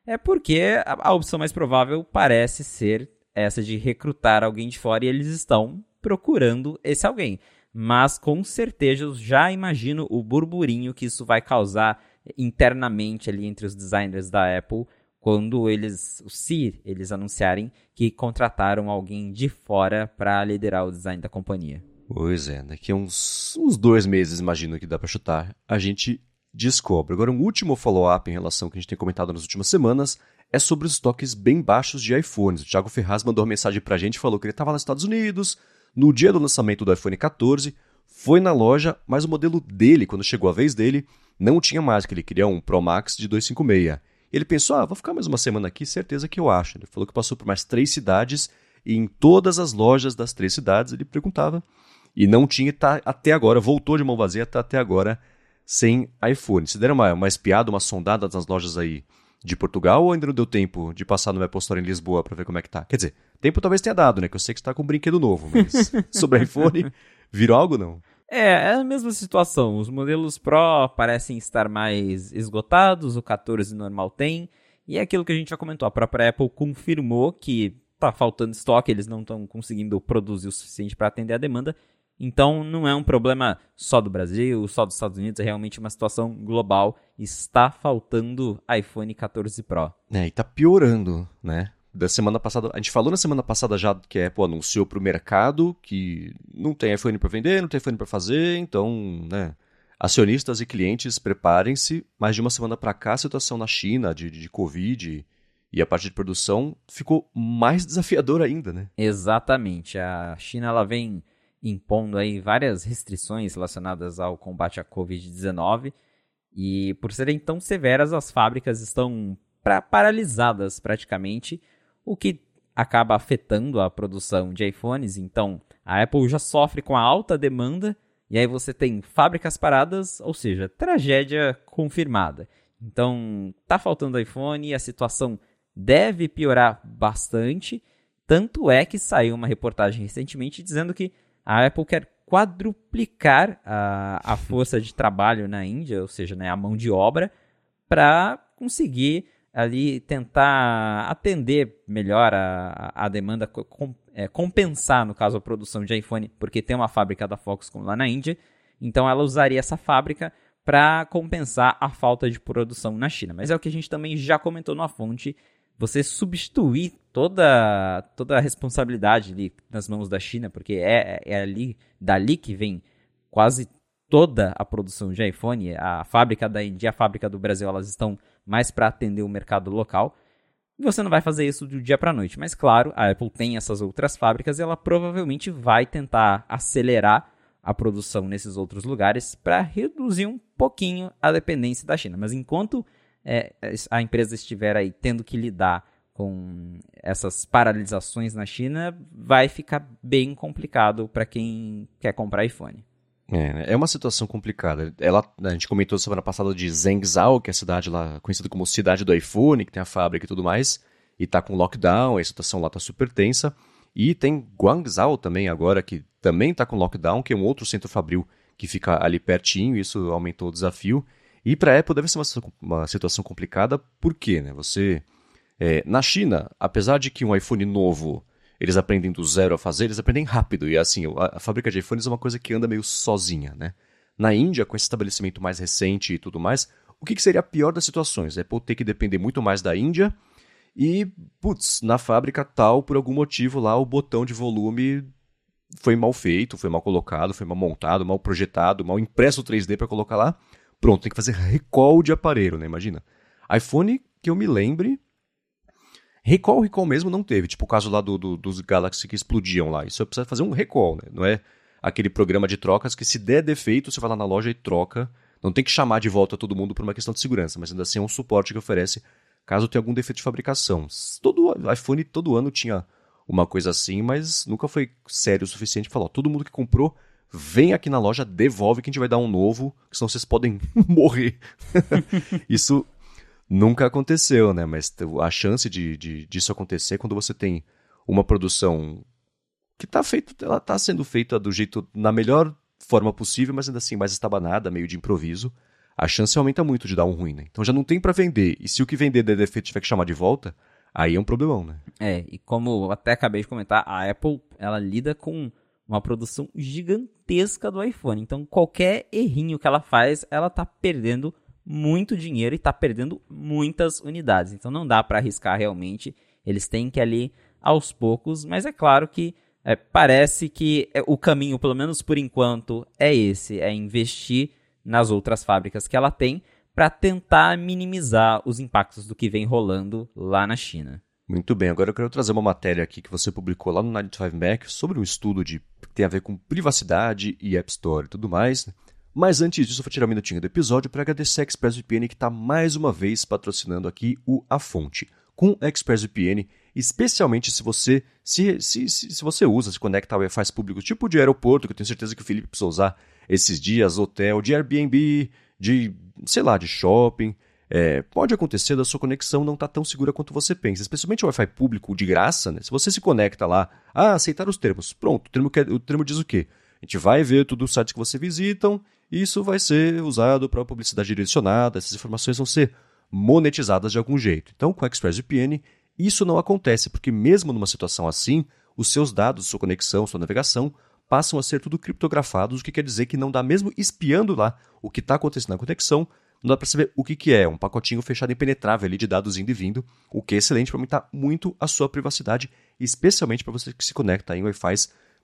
é porque a, a opção mais provável parece ser essa de recrutar alguém de fora e eles estão procurando esse alguém. Mas com certeza eu já imagino o burburinho que isso vai causar internamente ali entre os designers da Apple quando eles, se eles anunciarem que contrataram alguém de fora para liderar o design da companhia. Pois é, daqui a uns, uns dois meses, imagino que dá para chutar, a gente descobre. Agora, um último follow-up em relação ao que a gente tem comentado nas últimas semanas é sobre os estoques bem baixos de iPhones. O Thiago Ferraz mandou uma mensagem pra gente, falou que ele estava nos Estados Unidos, no dia do lançamento do iPhone 14, foi na loja, mas o modelo dele, quando chegou a vez dele, não tinha mais, que ele queria um Pro Max de 256. Ele pensou, ah, vou ficar mais uma semana aqui, certeza que eu acho. Ele falou que passou por mais três cidades, e em todas as lojas das três cidades ele perguntava, e não tinha, tá até agora, voltou de mão vazia, tá até agora sem iPhone. Se deram uma, uma espiada, uma sondada nas lojas aí de Portugal ou ainda não deu tempo de passar no Apple Store em Lisboa para ver como é que tá? Quer dizer, tempo talvez tenha dado, né? Que eu sei que você tá com um brinquedo novo, mas sobre iPhone, virou algo não? É, é a mesma situação. Os modelos Pro parecem estar mais esgotados, o 14 normal tem. E é aquilo que a gente já comentou, a própria Apple confirmou que tá faltando estoque, eles não estão conseguindo produzir o suficiente para atender a demanda. Então não é um problema só do Brasil, só dos Estados Unidos, é realmente uma situação global. Está faltando iPhone 14 Pro. É, e tá piorando, né? Da semana passada, a gente falou na semana passada já que a Apple anunciou para o mercado que não tem iPhone para vender, não tem iPhone para fazer, então, né? Acionistas e clientes, preparem-se. Mas de uma semana para cá, a situação na China de, de Covid e a parte de produção ficou mais desafiadora ainda, né? Exatamente. A China ela vem impondo aí várias restrições relacionadas ao combate à Covid-19 e por serem tão severas, as fábricas estão pra paralisadas praticamente, o que acaba afetando a produção de iPhones. Então, a Apple já sofre com a alta demanda e aí você tem fábricas paradas, ou seja, tragédia confirmada. Então, tá faltando iPhone a situação deve piorar bastante. Tanto é que saiu uma reportagem recentemente dizendo que a Apple quer quadruplicar a, a força de trabalho na Índia, ou seja, né, a mão de obra, para conseguir ali tentar atender melhor a, a demanda, com, é, compensar, no caso, a produção de iPhone, porque tem uma fábrica da Foxconn lá na Índia, então ela usaria essa fábrica para compensar a falta de produção na China. Mas é o que a gente também já comentou na fonte, você substituir toda, toda a responsabilidade ali nas mãos da China, porque é, é ali, dali que vem quase toda a produção de iPhone, a fábrica da Índia e a fábrica do Brasil, elas estão mais para atender o mercado local. E você não vai fazer isso do dia para noite, mas claro, a Apple tem essas outras fábricas e ela provavelmente vai tentar acelerar a produção nesses outros lugares para reduzir um pouquinho a dependência da China. Mas enquanto é, a empresa estiver aí tendo que lidar com essas paralisações na China, vai ficar bem complicado para quem quer comprar iPhone. É, é uma situação complicada. Ela, a gente comentou semana passada de Zhengzhou, que é a cidade lá conhecida como cidade do iPhone, que tem a fábrica e tudo mais, e tá com lockdown, a situação lá tá super tensa. E tem Guangzhou também agora, que também tá com lockdown, que é um outro centro fabril que fica ali pertinho, isso aumentou o desafio. E para a Apple deve ser uma, uma, situação complicada, por quê? Né? Você, é, na China, apesar de que um iPhone novo eles aprendem do zero a fazer, eles aprendem rápido. E assim, a, a fábrica de iPhones é uma coisa que anda meio sozinha, né? Na Índia, com esse estabelecimento mais recente e tudo mais, o que, que seria a pior das situações? A Apple ter que depender muito mais da Índia e, putz, na fábrica tal, por algum motivo lá, o botão de volume foi mal feito, foi mal colocado, foi mal montado, mal projetado, mal impresso 3D para colocar lá. Pronto, tem que fazer recall de aparelho, né? Imagina. iPhone, que eu me lembre. Recall, recall mesmo não teve. Tipo o caso lá do, do, dos Galaxy que explodiam lá. Isso precisa fazer um recall, né? Não é aquele programa de trocas que se der defeito, você vai lá na loja e troca. Não tem que chamar de volta todo mundo por uma questão de segurança, mas ainda assim é um suporte que oferece caso tenha algum defeito de fabricação. Todo iPhone todo ano tinha uma coisa assim, mas nunca foi sério o suficiente para falar, todo mundo que comprou vem aqui na loja, devolve que a gente vai dar um novo, senão vocês podem morrer. Isso nunca aconteceu, né? Mas a chance de, de, disso acontecer é quando você tem uma produção que está feito, ela está sendo feita do jeito na melhor forma possível, mas ainda assim mais estabanada, meio de improviso, a chance aumenta muito de dar um ruim, né? Então já não tem para vender. E se o que vender der defeito tiver que chamar de volta, aí é um problemão, né? É, e como até acabei de comentar, a Apple, ela lida com uma produção gigantesca do iPhone. Então qualquer errinho que ela faz, ela tá perdendo muito dinheiro e tá perdendo muitas unidades. Então não dá para arriscar realmente. Eles têm que ali aos poucos, mas é claro que é, parece que é, o caminho, pelo menos por enquanto, é esse: é investir nas outras fábricas que ela tem para tentar minimizar os impactos do que vem rolando lá na China. Muito bem, agora eu quero trazer uma matéria aqui que você publicou lá no 95 Mac sobre um estudo de, que tem a ver com privacidade e App Store e tudo mais. Mas antes disso, eu vou tirar um minutinho do episódio para agradecer a ExpressVPN que está mais uma vez patrocinando aqui o A Fonte. Com ExpressVPN, especialmente se você se, se, se, se você usa, se conecta a Wi-Fi público, tipo de aeroporto, que eu tenho certeza que o Felipe precisa usar esses dias, hotel, de Airbnb, de, sei lá, de shopping. É, pode acontecer da sua conexão não estar tá tão segura quanto você pensa, especialmente o Wi-Fi público de graça, né? Se você se conecta lá, ah, aceitar os termos, pronto, o termo, quer, o termo diz o quê? A gente vai ver tudo os sites que você visitam, isso vai ser usado para publicidade direcionada, essas informações vão ser monetizadas de algum jeito. Então, com a ExpressVPN, isso não acontece, porque mesmo numa situação assim, os seus dados, sua conexão, sua navegação, passam a ser tudo criptografados, o que quer dizer que não dá mesmo espiando lá o que está acontecendo na conexão, não dá para saber o que, que é, um pacotinho fechado impenetrável ali de dados indo e vindo, o que é excelente para aumentar muito a sua privacidade, especialmente para você que se conecta em Wi-Fi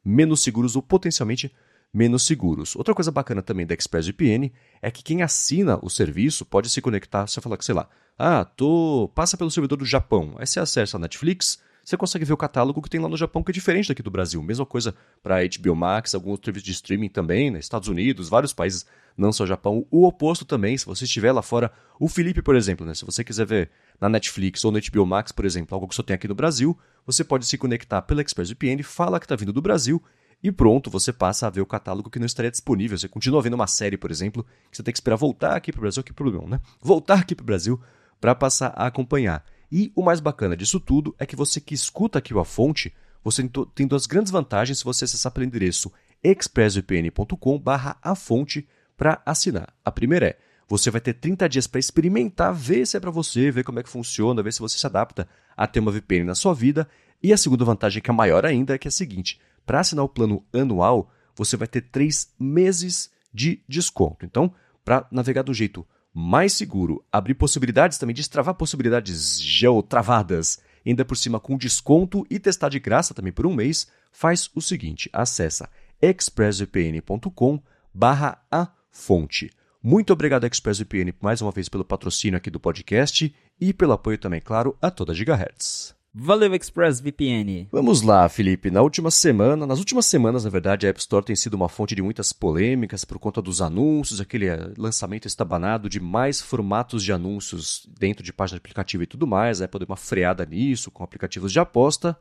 menos seguros ou potencialmente menos seguros. Outra coisa bacana também da ExpressVPN é que quem assina o serviço pode se conectar, você falar que, sei lá, ah, tô, passa pelo servidor do Japão. Aí você acessa a Netflix, você consegue ver o catálogo que tem lá no Japão, que é diferente daqui do Brasil. Mesma coisa para HBO Max, alguns serviços de streaming também, né? Estados Unidos, vários países, não só Japão. O oposto também, se você estiver lá fora. O Felipe, por exemplo, né? Se você quiser ver na Netflix ou no HBO Max, por exemplo, algo que só tem aqui no Brasil, você pode se conectar pela ExpressVPN, fala que está vindo do Brasil e pronto, você passa a ver o catálogo que não estaria disponível. Você continua vendo uma série, por exemplo, que você tem que esperar voltar aqui para o Brasil, que problema, né? Voltar aqui para o Brasil para passar a acompanhar. E o mais bacana disso tudo é que você que escuta aqui a fonte, você tem duas grandes vantagens se você acessar pelo endereço expressvpn.com a fonte para assinar. A primeira é, você vai ter 30 dias para experimentar, ver se é para você, ver como é que funciona, ver se você se adapta a ter uma VPN na sua vida. E a segunda vantagem, que é maior ainda, é que é a seguinte: para assinar o plano anual, você vai ter 3 meses de desconto. Então, para navegar do jeito mais seguro, abrir possibilidades também, destravar possibilidades geotravadas, ainda por cima com desconto e testar de graça também por um mês, faz o seguinte, acessa expressvpn.com barra a fonte. Muito obrigado ExpressVPN mais uma vez pelo patrocínio aqui do podcast e pelo apoio também, claro, a toda Gigahertz. Valeu ExpressVPN. Vamos lá, Felipe. Na última semana, nas últimas semanas, na verdade, a App Store tem sido uma fonte de muitas polêmicas por conta dos anúncios, aquele eh, lançamento estabanado de mais formatos de anúncios dentro de página de aplicativo e tudo mais. A Apple deu uma freada nisso com aplicativos de aposta,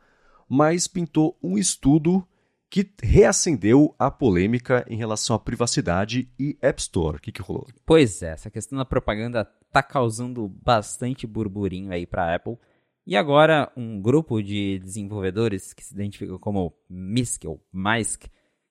mas pintou um estudo que reacendeu a polêmica em relação à privacidade e App Store. O que, que rolou? Pois é, essa questão da propaganda tá causando bastante burburinho aí para a Apple. E agora, um grupo de desenvolvedores que se identificam como MISC ou MISC,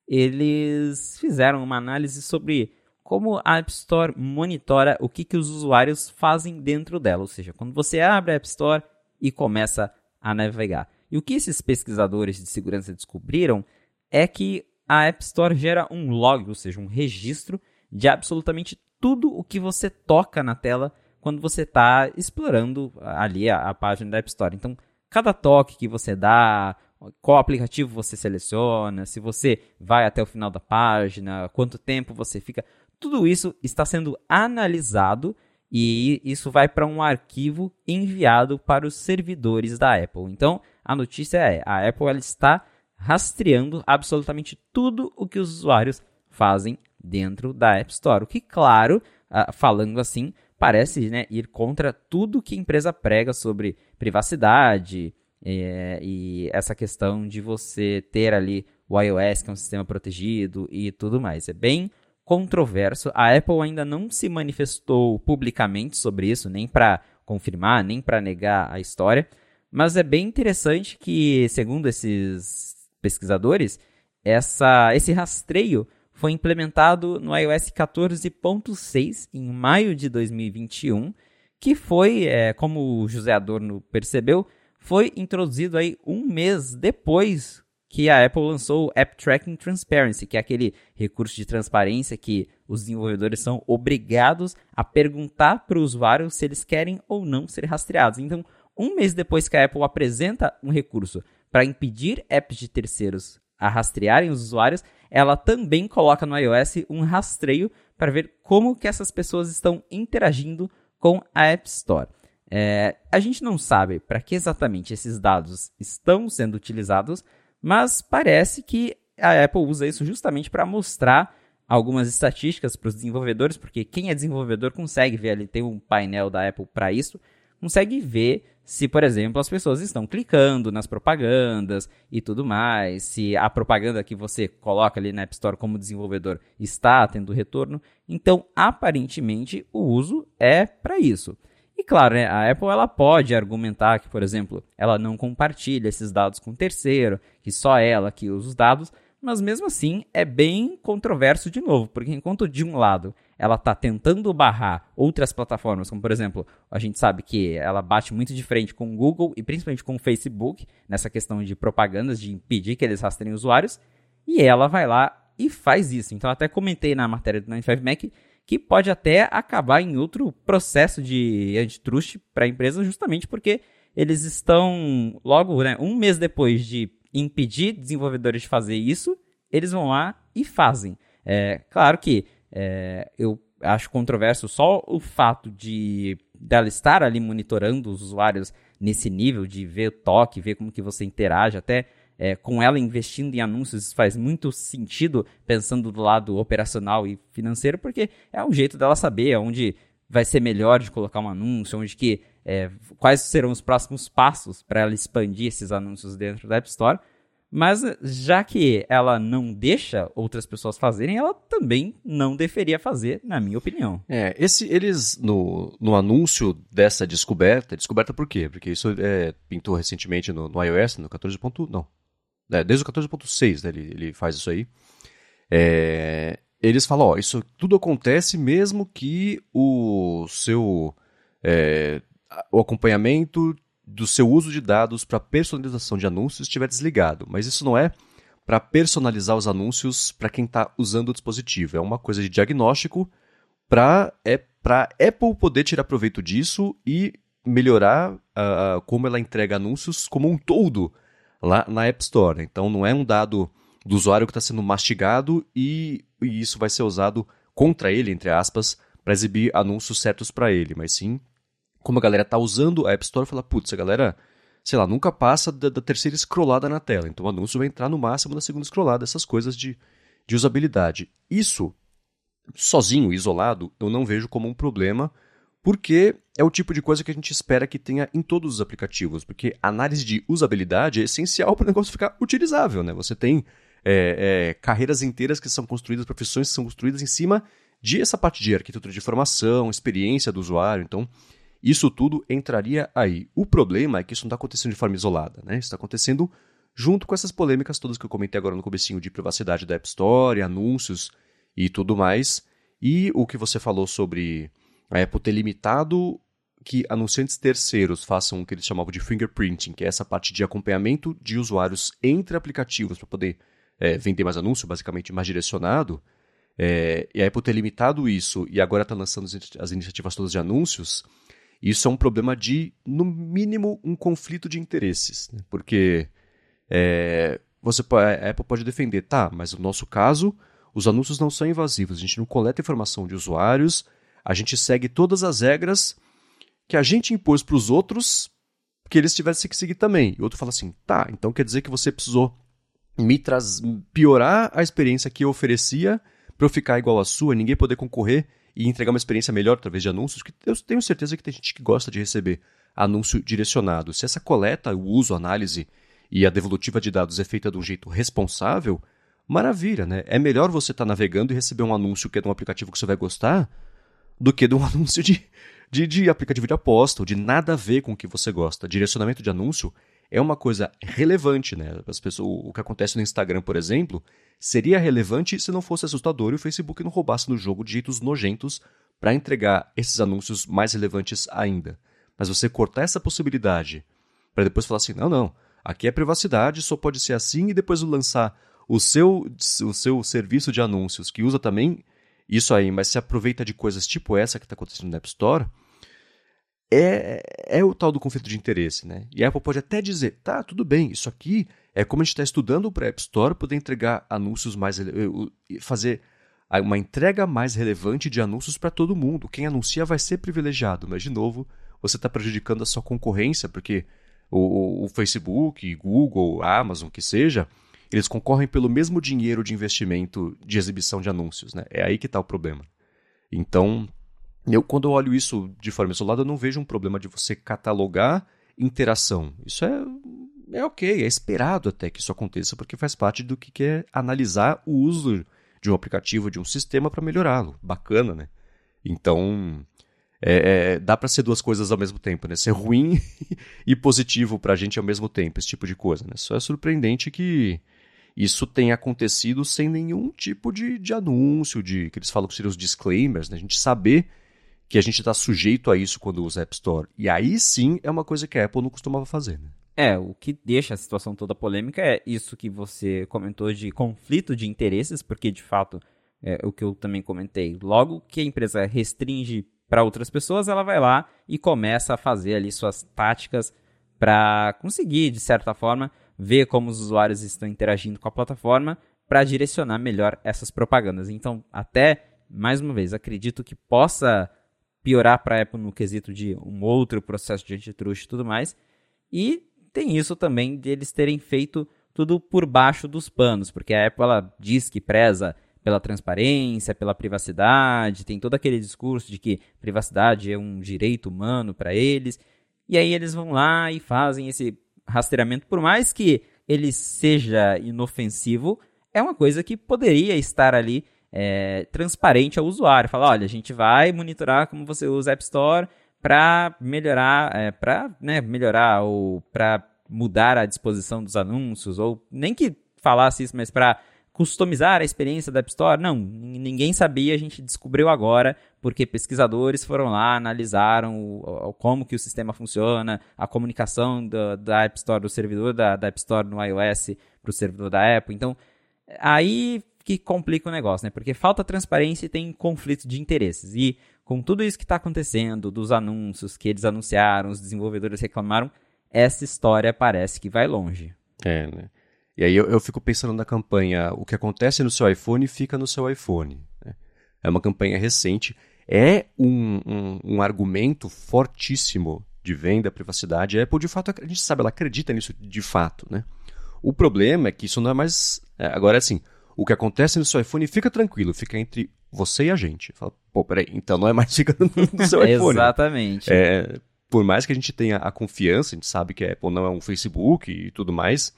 eles fizeram uma análise sobre como a App Store monitora o que, que os usuários fazem dentro dela. Ou seja, quando você abre a App Store e começa a navegar. E o que esses pesquisadores de segurança descobriram é que a App Store gera um log, ou seja, um registro de absolutamente tudo o que você toca na tela quando você está explorando ali a, a, página da App Store. Então, cada toque que você dá, qual aplicativo você seleciona, se você vai até o final da página, quanto tempo você fica, tudo isso está sendo analisado e isso vai para um arquivo enviado para os servidores da Apple. Então, a notícia é: a Apple ela está rastreando absolutamente tudo o que os usuários fazem dentro da App Store. O que, claro, ah, falando assim, parece né, ir contra tudo que a empresa prega sobre privacidade é, e essa questão de você ter ali o iOS, que é um sistema protegido e tudo mais. É bem controverso. A Apple ainda não se manifestou publicamente sobre isso, nem para confirmar, nem para negar a história. Mas é bem interessante que, segundo esses pesquisadores, essa, esse rastreio foi implementado no iOS 14.6 em maio de 2021, que foi, é, como o José Adorno percebeu, foi introduzido aí um mês depois que a Apple lançou o App Tracking Transparency, que é aquele recurso de transparência que os desenvolvedores são obrigados a perguntar para o usuário se eles querem ou não ser rastreados. Então, um mês depois que a Apple apresenta um recurso para impedir apps de terceiros a rastrearem os usuários, ela também coloca no iOS um rastreio para ver como que essas pessoas estão interagindo com a App Store. É, a gente não sabe para que exatamente esses dados estão sendo utilizados, mas parece que a Apple usa isso justamente para mostrar algumas estatísticas para os desenvolvedores, porque quem é desenvolvedor consegue ver ali, tem um painel da Apple para isso, consegue ver se, por exemplo, as pessoas estão clicando nas propagandas e tudo mais, se a propaganda que você coloca ali na App Store como desenvolvedor está tendo retorno. Então, aparentemente, o uso é para isso. E claro, né, a Apple ela pode argumentar que, por exemplo, ela não compartilha esses dados com terceiro, que só ela que usa os dados, mas mesmo assim é bem controverso de novo, porque enquanto de um lado ela está tentando barrar outras plataformas, como por exemplo, a gente sabe que ela bate muito de frente com o Google e principalmente com o Facebook, nessa questão de propagandas, de impedir que eles rastreiem usuários, e ela vai lá e faz isso. Então até comentei na matéria do 95Mac que pode até acabar em outro processo de antitrust para a empresa, justamente porque eles estão, logo, né, um mês depois de impedir desenvolvedores de fazer isso, eles vão lá e fazem. É, claro que é, eu acho controverso só o fato de dela estar ali monitorando os usuários nesse nível de ver o toque, ver como que você interage, até é, com ela investindo em anúncios faz muito sentido pensando do lado operacional e financeiro, porque é um jeito dela saber onde vai ser melhor de colocar um anúncio, onde que é, quais serão os próximos passos para ela expandir esses anúncios dentro da App Store. Mas já que ela não deixa outras pessoas fazerem, ela também não deveria fazer, na minha opinião. É, esse eles no, no anúncio dessa descoberta, descoberta por quê? Porque isso é, pintou recentemente no, no iOS, no 14. não, é, desde o 14.6 né, ele, ele faz isso aí. É, eles falam, ó, isso tudo acontece mesmo que o seu é, o acompanhamento do seu uso de dados para personalização de anúncios estiver desligado. Mas isso não é para personalizar os anúncios para quem está usando o dispositivo. É uma coisa de diagnóstico para é, para Apple poder tirar proveito disso e melhorar uh, como ela entrega anúncios como um todo lá na App Store. Então não é um dado do usuário que está sendo mastigado e, e, isso vai ser usado contra ele, entre aspas, para exibir anúncios certos para ele, mas sim como a galera está usando a App Store, fala, putz, a galera, sei lá, nunca passa da, da, terceira scrollada na tela, então o anúncio vai entrar no máximo na segunda scrollada, essas coisas de, de usabilidade. Isso, sozinho, isolado, eu não vejo como um problema, porque é o tipo de coisa que a gente espera que tenha em todos os aplicativos, porque análise de usabilidade é essencial para o negócio ficar utilizável. Né? Você tem é, é, carreiras inteiras que são construídas, profissões que são construídas em cima de essa parte de arquitetura de informação, experiência do usuário. Então, isso tudo entraria aí. O problema é que isso não está acontecendo de forma isolada. Né? Isso está acontecendo junto com essas polêmicas todas que eu comentei agora no comecinho de privacidade da App Store, anúncios e tudo mais. E o que você falou sobre a Apple ter limitado que anunciantes terceiros façam o que eles chamavam de fingerprinting, que é essa parte de acompanhamento de usuários entre aplicativos para poder é, vender mais anúncio, basicamente mais direcionado, é, e a Apple ter limitado isso e agora está lançando as iniciativas todas de anúncios, isso é um problema de, no mínimo, um conflito de interesses. Né? Porque é, você, a Apple pode defender, tá, mas no nosso caso, os anúncios não são invasivos, a gente não coleta informação de usuários, a gente segue todas as regras que a gente impôs para os outros que eles tivessem que seguir também. E o outro fala assim: tá, então quer dizer que você precisou me piorar a experiência que eu oferecia para eu ficar igual à sua, ninguém poder concorrer e entregar uma experiência melhor através de anúncios, que eu tenho certeza que tem gente que gosta de receber anúncio direcionado. Se essa coleta, o uso, análise e a devolutiva de dados é feita de um jeito responsável, maravilha, né? É melhor você estar tá navegando e receber um anúncio que é de um aplicativo que você vai gostar do que de um anúncio de, de, de aplicativo de aposta, ou de nada a ver com o que você gosta. Direcionamento de anúncio é uma coisa relevante, né? As pessoas, o que acontece no Instagram, por exemplo, seria relevante se não fosse assustador e o Facebook não roubasse no jogo de jeitos nojentos para entregar esses anúncios mais relevantes ainda. Mas você cortar essa possibilidade para depois falar assim: não, não, aqui é privacidade, só pode ser assim, e depois lançar o seu, o seu serviço de anúncios que usa também isso aí, mas se aproveita de coisas tipo essa que está acontecendo no App Store, é, é o tal do conflito de interesse, né? E a Apple pode até dizer, tá, tudo bem, isso aqui é como a gente está estudando para App Store poder entregar anúncios mais, fazer uma entrega mais relevante de anúncios para todo mundo. Quem anuncia vai ser privilegiado, mas de novo, você está prejudicando a sua concorrência, porque o, o Facebook, Google, Amazon, que seja, eles concorrem pelo mesmo dinheiro de investimento de exibição de anúncios. Né? É aí que está o problema. Então, eu, quando eu olho isso de forma isolada, eu não vejo um problema de você catalogar interação. Isso é, é ok, é esperado até que isso aconteça, porque faz parte do que é analisar o uso de um aplicativo, de um sistema para melhorá-lo. Bacana, né? Então, é, é, dá para ser duas coisas ao mesmo tempo, né? Ser ruim e positivo para a gente ao mesmo tempo, esse tipo de coisa, né? Só é surpreendente que isso tenha acontecido sem nenhum tipo de, de anúncio, de que eles falam que seriam os disclaimers, né? A gente saber que a gente está sujeito a isso quando usa App Store. E aí sim é uma coisa que a Apple não costumava fazer, né? É, o que deixa a situação toda polêmica é isso que você comentou de conflito de interesses, porque de fato é o que eu também comentei. Logo que a empresa restringe para outras pessoas, ela vai lá e começa a fazer ali suas táticas para conseguir, de certa forma, ver como os usuários estão interagindo com a plataforma para direcionar melhor essas propagandas. Então, até mais uma vez, acredito que possa piorar para a Apple no quesito de um outro processo de antitruste e tudo mais. E tem isso também de eles terem feito tudo por baixo dos panos, porque a Apple ela diz que preza pela transparência, pela privacidade, tem todo aquele discurso de que privacidade é um direito humano para eles. E aí eles vão lá e fazem esse rastreamento, por mais que ele seja inofensivo, é uma coisa que poderia estar ali é, transparente ao usuário. Falar, olha, a gente vai monitorar como você usa a App Store para melhorar, é, para né, melhorar ou para mudar a disposição dos anúncios, ou nem que falasse isso, mas para customizar a experiência da App Store? Não, ninguém sabia, a gente descobriu agora, porque pesquisadores foram lá, analisaram o, o, como que o sistema funciona, a comunicação do, da App Store, do servidor da, da App Store no iOS para o servidor da Apple. Então, aí que complica o negócio, né? Porque falta transparência e tem conflito de interesses. E com tudo isso que está acontecendo, dos anúncios que eles anunciaram, os desenvolvedores reclamaram, essa história parece que vai longe. É, né? E aí eu, eu, fico pensando na campanha, o que acontece no seu iPhone fica no seu iPhone. Né? É uma campanha recente, é um, um, um, argumento fortíssimo de venda, privacidade. A Apple, de fato, a gente sabe, ela acredita nisso de fato. Né? O problema é que isso não é mais. É, agora, assim, o que acontece no seu iPhone fica tranquilo, fica entre você e a gente. Fala, pô, peraí, então não é mais fica no seu iPhone. Exatamente. É, por mais que a gente tenha a confiança, a gente sabe que a Apple não é um Facebook e tudo mais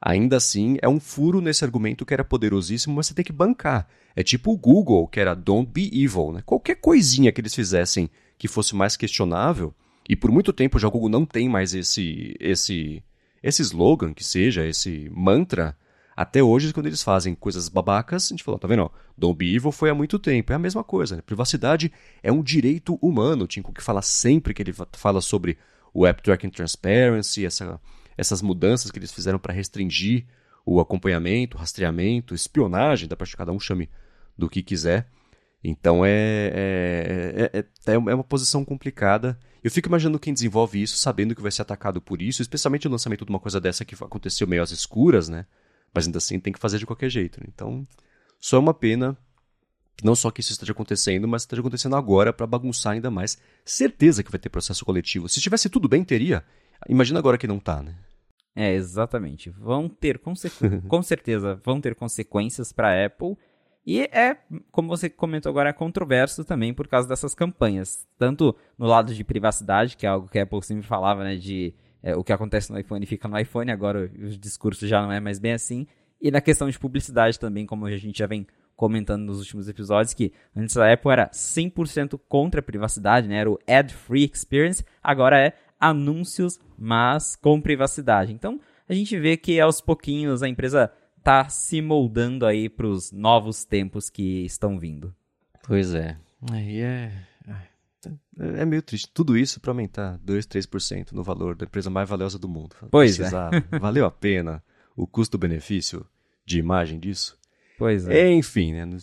Ainda assim, é um furo nesse argumento que era poderosíssimo, mas você tem que bancar. É tipo o Google, que era Don't Be Evil. Né? Qualquer coisinha que eles fizessem que fosse mais questionável, e por muito tempo já o Google não tem mais esse, esse, esse slogan, que seja, esse mantra. Até hoje, quando eles fazem coisas babacas, a gente falou, tá vendo? Don't Be Evil foi há muito tempo. É a mesma coisa. Né? Privacidade é um direito humano. O Tim Cook fala sempre que ele fala sobre o App Tracking Transparency, essa essas mudanças que eles fizeram para restringir o acompanhamento, rastreamento, espionagem, dá para que cada um chame do que quiser. Então é, é, é, é, uma posição complicada. Eu fico imaginando quem desenvolve isso, sabendo que vai ser atacado por isso, especialmente o lançamento de uma coisa dessa que aconteceu meio às escuras, né? Mas ainda assim tem que fazer de qualquer jeito. Né? Então, só é uma pena não só que isso esteja acontecendo, mas esteja acontecendo agora para bagunçar ainda mais. Certeza que vai ter processo coletivo. Se tivesse tudo bem, teria. Imagina agora que não tá, né? É, exatamente. Vão ter, com, com certeza, vão ter consequências para a Apple. E é, como você comentou agora, é controverso também por causa dessas campanhas. Tanto no lado de privacidade, que é algo que a Apple sempre falava, né? De é, o que acontece no iPhone fica no iPhone, agora o discurso já não é mais bem assim. E na questão de publicidade também, como a gente já vem comentando nos últimos episódios, que antes a Apple era 100% contra a privacidade, né? Era o ad-free experience, agora é anúncios, mas com privacidade. Então, a gente vê que aos pouquinhos a empresa está se moldando aí para os novos tempos que estão vindo. Pois é. Aí é é meio triste. Tudo isso para aumentar 2, 3% no valor da empresa mais valiosa do mundo. Pois é. É. Valeu a pena o custo-benefício de imagem disso? Pois é. Enfim, né?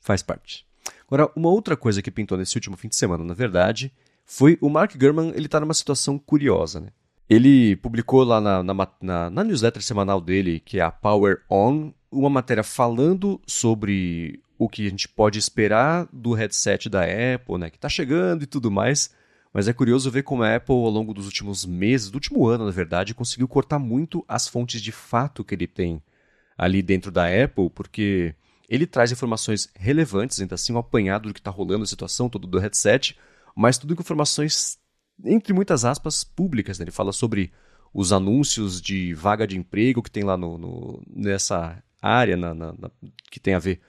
Faz parte. Agora, uma outra coisa que pintou nesse último fim de semana, na verdade, foi o Mark Gurman, ele tá numa situação curiosa, né? Ele publicou lá na, na, na, na newsletter semanal dele, que é a Power On, uma matéria falando sobre o que a gente pode esperar do headset da Apple, né, que está chegando e tudo mais. Mas é curioso ver como a Apple, ao longo dos últimos meses, do último ano, na verdade, conseguiu cortar muito as fontes de fato que ele tem ali dentro da Apple, porque ele traz informações relevantes, ainda assim, um apanhado do que está rolando, a situação toda do headset, mas tudo com informações, entre muitas aspas, públicas. Né? Ele fala sobre os anúncios de vaga de emprego que tem lá no, no nessa área na, na, na, que tem a ver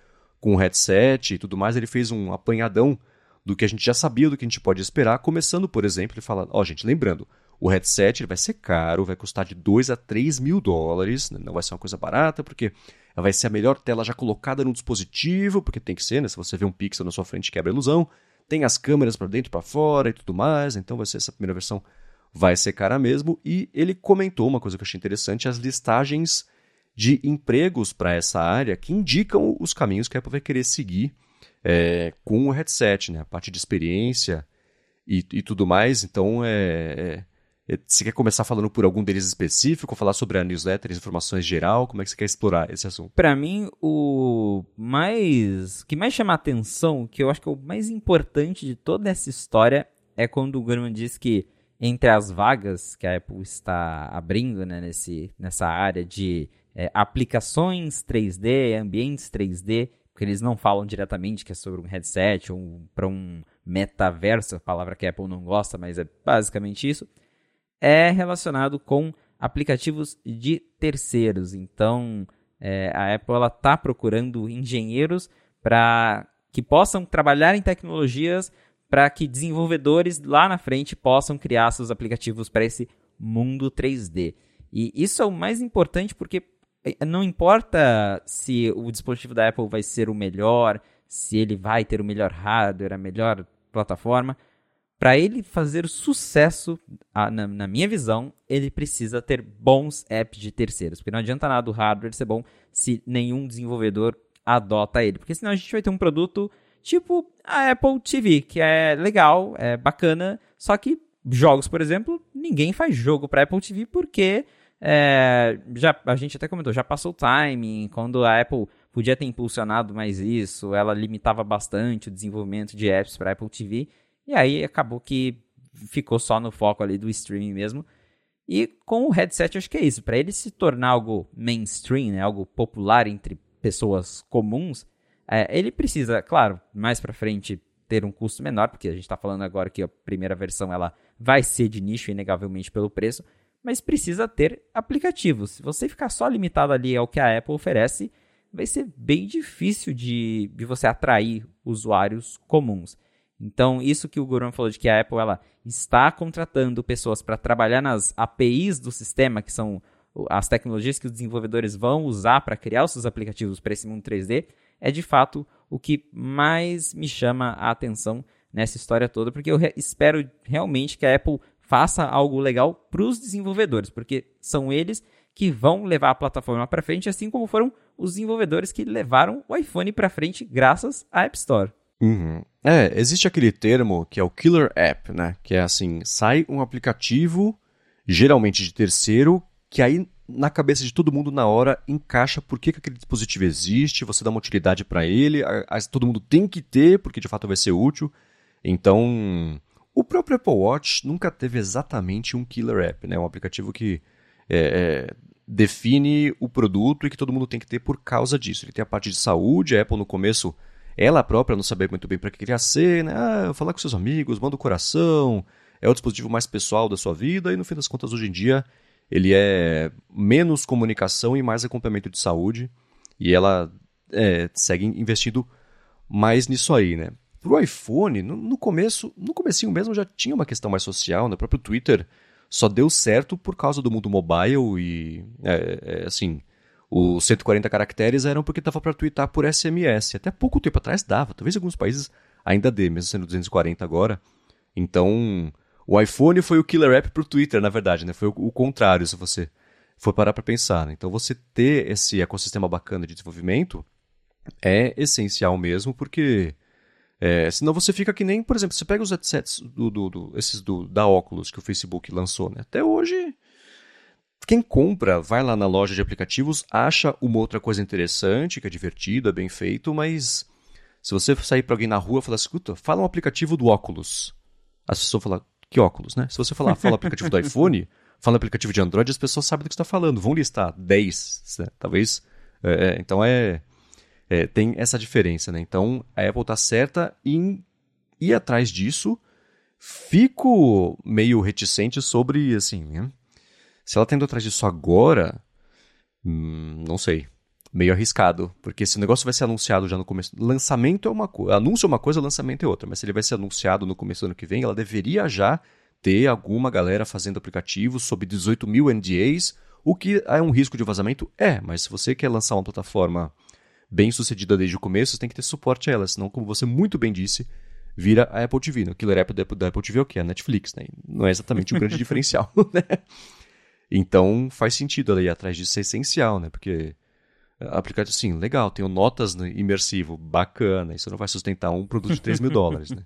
com o headset e tudo mais, ele fez um apanhadão do que a gente já sabia, do que a gente pode esperar, começando, por exemplo, ele fala, ó, oh, gente, lembrando, o headset ele vai ser caro, vai custar de 2 a 3 mil dólares, né? não vai ser uma coisa barata, porque vai ser a melhor tela já colocada no dispositivo, porque tem que ser, né? Se você vê um pixel na sua frente, quebra a ilusão. Tem as câmeras para dentro e para fora e tudo mais, então vai ser essa primeira versão vai ser cara mesmo. E ele comentou uma coisa que eu achei interessante, as listagens de empregos para essa área que indicam os caminhos que a Apple vai querer seguir é, com o headset, né? a parte de experiência e, e tudo mais. Então, é, é, é você quer começar falando por algum deles específico, falar sobre a newsletter, informações geral? Como é que você quer explorar esse assunto? Para mim, o mais que mais chama a atenção, que eu acho que é o mais importante de toda essa história, é quando o Gurman diz que entre as vagas que a Apple está abrindo né, nesse, nessa área de é, aplicações 3D, ambientes 3D, porque eles não falam diretamente que é sobre um headset ou para um metaverso, palavra que a Apple não gosta, mas é basicamente isso, é relacionado com aplicativos de terceiros. Então, é, a Apple está procurando engenheiros para que possam trabalhar em tecnologias para que desenvolvedores lá na frente possam criar seus aplicativos para esse mundo 3D. E isso é o mais importante porque não importa se o dispositivo da Apple vai ser o melhor, se ele vai ter o melhor hardware, a melhor plataforma. Para ele fazer sucesso, na, na, minha visão, ele precisa ter bons apps de terceiros. Porque não adianta nada o hardware ser bom se nenhum desenvolvedor adota ele. Porque senão a gente vai ter um produto tipo a Apple TV, que é legal, é bacana, só que jogos, por exemplo, ninguém faz jogo para Apple TV porque é, já, a gente até comentou, já passou o timing, quando a Apple podia ter impulsionado mais isso, ela limitava bastante o desenvolvimento de apps para Apple TV, e aí acabou que ficou só no foco ali do streaming mesmo. E com o headset, acho que é isso. Para ele se tornar algo mainstream, né, algo popular entre pessoas comuns, é, ele precisa, claro, mais para frente ter um custo menor, porque a gente está falando agora que a primeira versão ela vai ser de nicho, inegavelmente, pelo preço mas precisa ter aplicativos. Se você ficar só limitado ali ao que a Apple oferece, vai ser bem difícil de, de você atrair usuários comuns. Então, isso que o Goran falou de que a Apple ela está contratando pessoas para trabalhar nas APIs do sistema, que são as tecnologias que os desenvolvedores vão usar para criar os seus aplicativos para esse mundo 3D, é de fato o que mais me chama a atenção nessa história toda, porque eu espero realmente que a Apple faça algo legal para os desenvolvedores, porque são eles que vão levar a plataforma para frente, assim como foram os desenvolvedores que levaram o iPhone para frente graças à App Store. Uhum. É, existe aquele termo que é o killer app, né? Que é assim, sai um aplicativo, geralmente de terceiro, que aí na cabeça de todo mundo na hora encaixa por que, que aquele dispositivo existe, você dá uma utilidade para ele, a, a, todo mundo tem que ter, porque de fato vai ser útil. Então, o próprio Apple Watch nunca teve exatamente um killer app, né? Um aplicativo que é, é, define o produto e que todo mundo tem que ter por causa disso. Ele tem a parte de saúde, a Apple no começo, ela própria não sabia muito bem para que queria ser, né? Ah, falar com seus amigos, manda o coração, é o dispositivo mais pessoal da sua vida e no fim das contas hoje em dia ele é menos comunicação e mais acompanhamento de saúde e ela é, segue investindo mais nisso aí, né? Pro iPhone, no, no começo, no comecinho mesmo já tinha uma questão mais social, né? O próprio Twitter só deu certo por causa do mundo mobile e, é, é, assim, os 140 caracteres eram porque dava para twittar por SMS. Até pouco tempo atrás dava, talvez em alguns países ainda dê, mesmo sendo 240 agora. Então, o iPhone foi o killer app pro Twitter, na verdade, né? Foi o, o contrário, se você for parar para pensar. Né? Então, você ter esse ecossistema bacana de desenvolvimento é essencial mesmo, porque é, senão você fica que nem, por exemplo, você pega os headsets do, do, do, esses do, da Oculus que o Facebook lançou, né? Até hoje, quem compra, vai lá na loja de aplicativos, acha uma outra coisa interessante, que é divertido, é bem feito, mas se você sair para alguém na rua e falar, escuta, fala um aplicativo do Oculus. A pessoa fala, que óculos, né? Se você falar, fala aplicativo do iPhone, fala aplicativo de Android, as pessoas sabem do que está falando. Vão listar 10, né? talvez. É, é, então é é, tem essa diferença, né? Então a Apple está certa em ir atrás disso. Fico meio reticente sobre, assim, né? se ela está indo atrás disso agora, hum, não sei. Meio arriscado, porque esse negócio vai ser anunciado já no começo. Lançamento é uma coisa, anúncio é uma coisa, lançamento é outra. Mas se ele vai ser anunciado no começo do ano que vem, ela deveria já ter alguma galera fazendo aplicativos sob 18 mil NDAs, o que é um risco de vazamento? É, mas se você quer lançar uma plataforma bem sucedida desde o começo, você tem que ter suporte a ela, senão, como você muito bem disse, vira a Apple TV. No killer app da Apple TV é o que? A Netflix, né? Não é exatamente o um grande diferencial, né? Então faz sentido ela ir atrás disso, é essencial, né? Porque aplicativo, sim, legal, tem notas imersivo, bacana, isso não vai sustentar um produto de 3 mil dólares, né?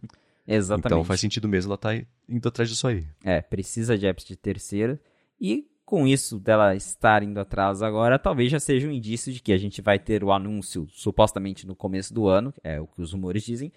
Exatamente. Então faz sentido mesmo ela estar tá indo atrás disso aí. É, precisa de apps de terceira. E com isso dela estar indo atrás agora, talvez já seja um indício de que a gente vai ter o anúncio supostamente no começo do ano, é o que os rumores dizem,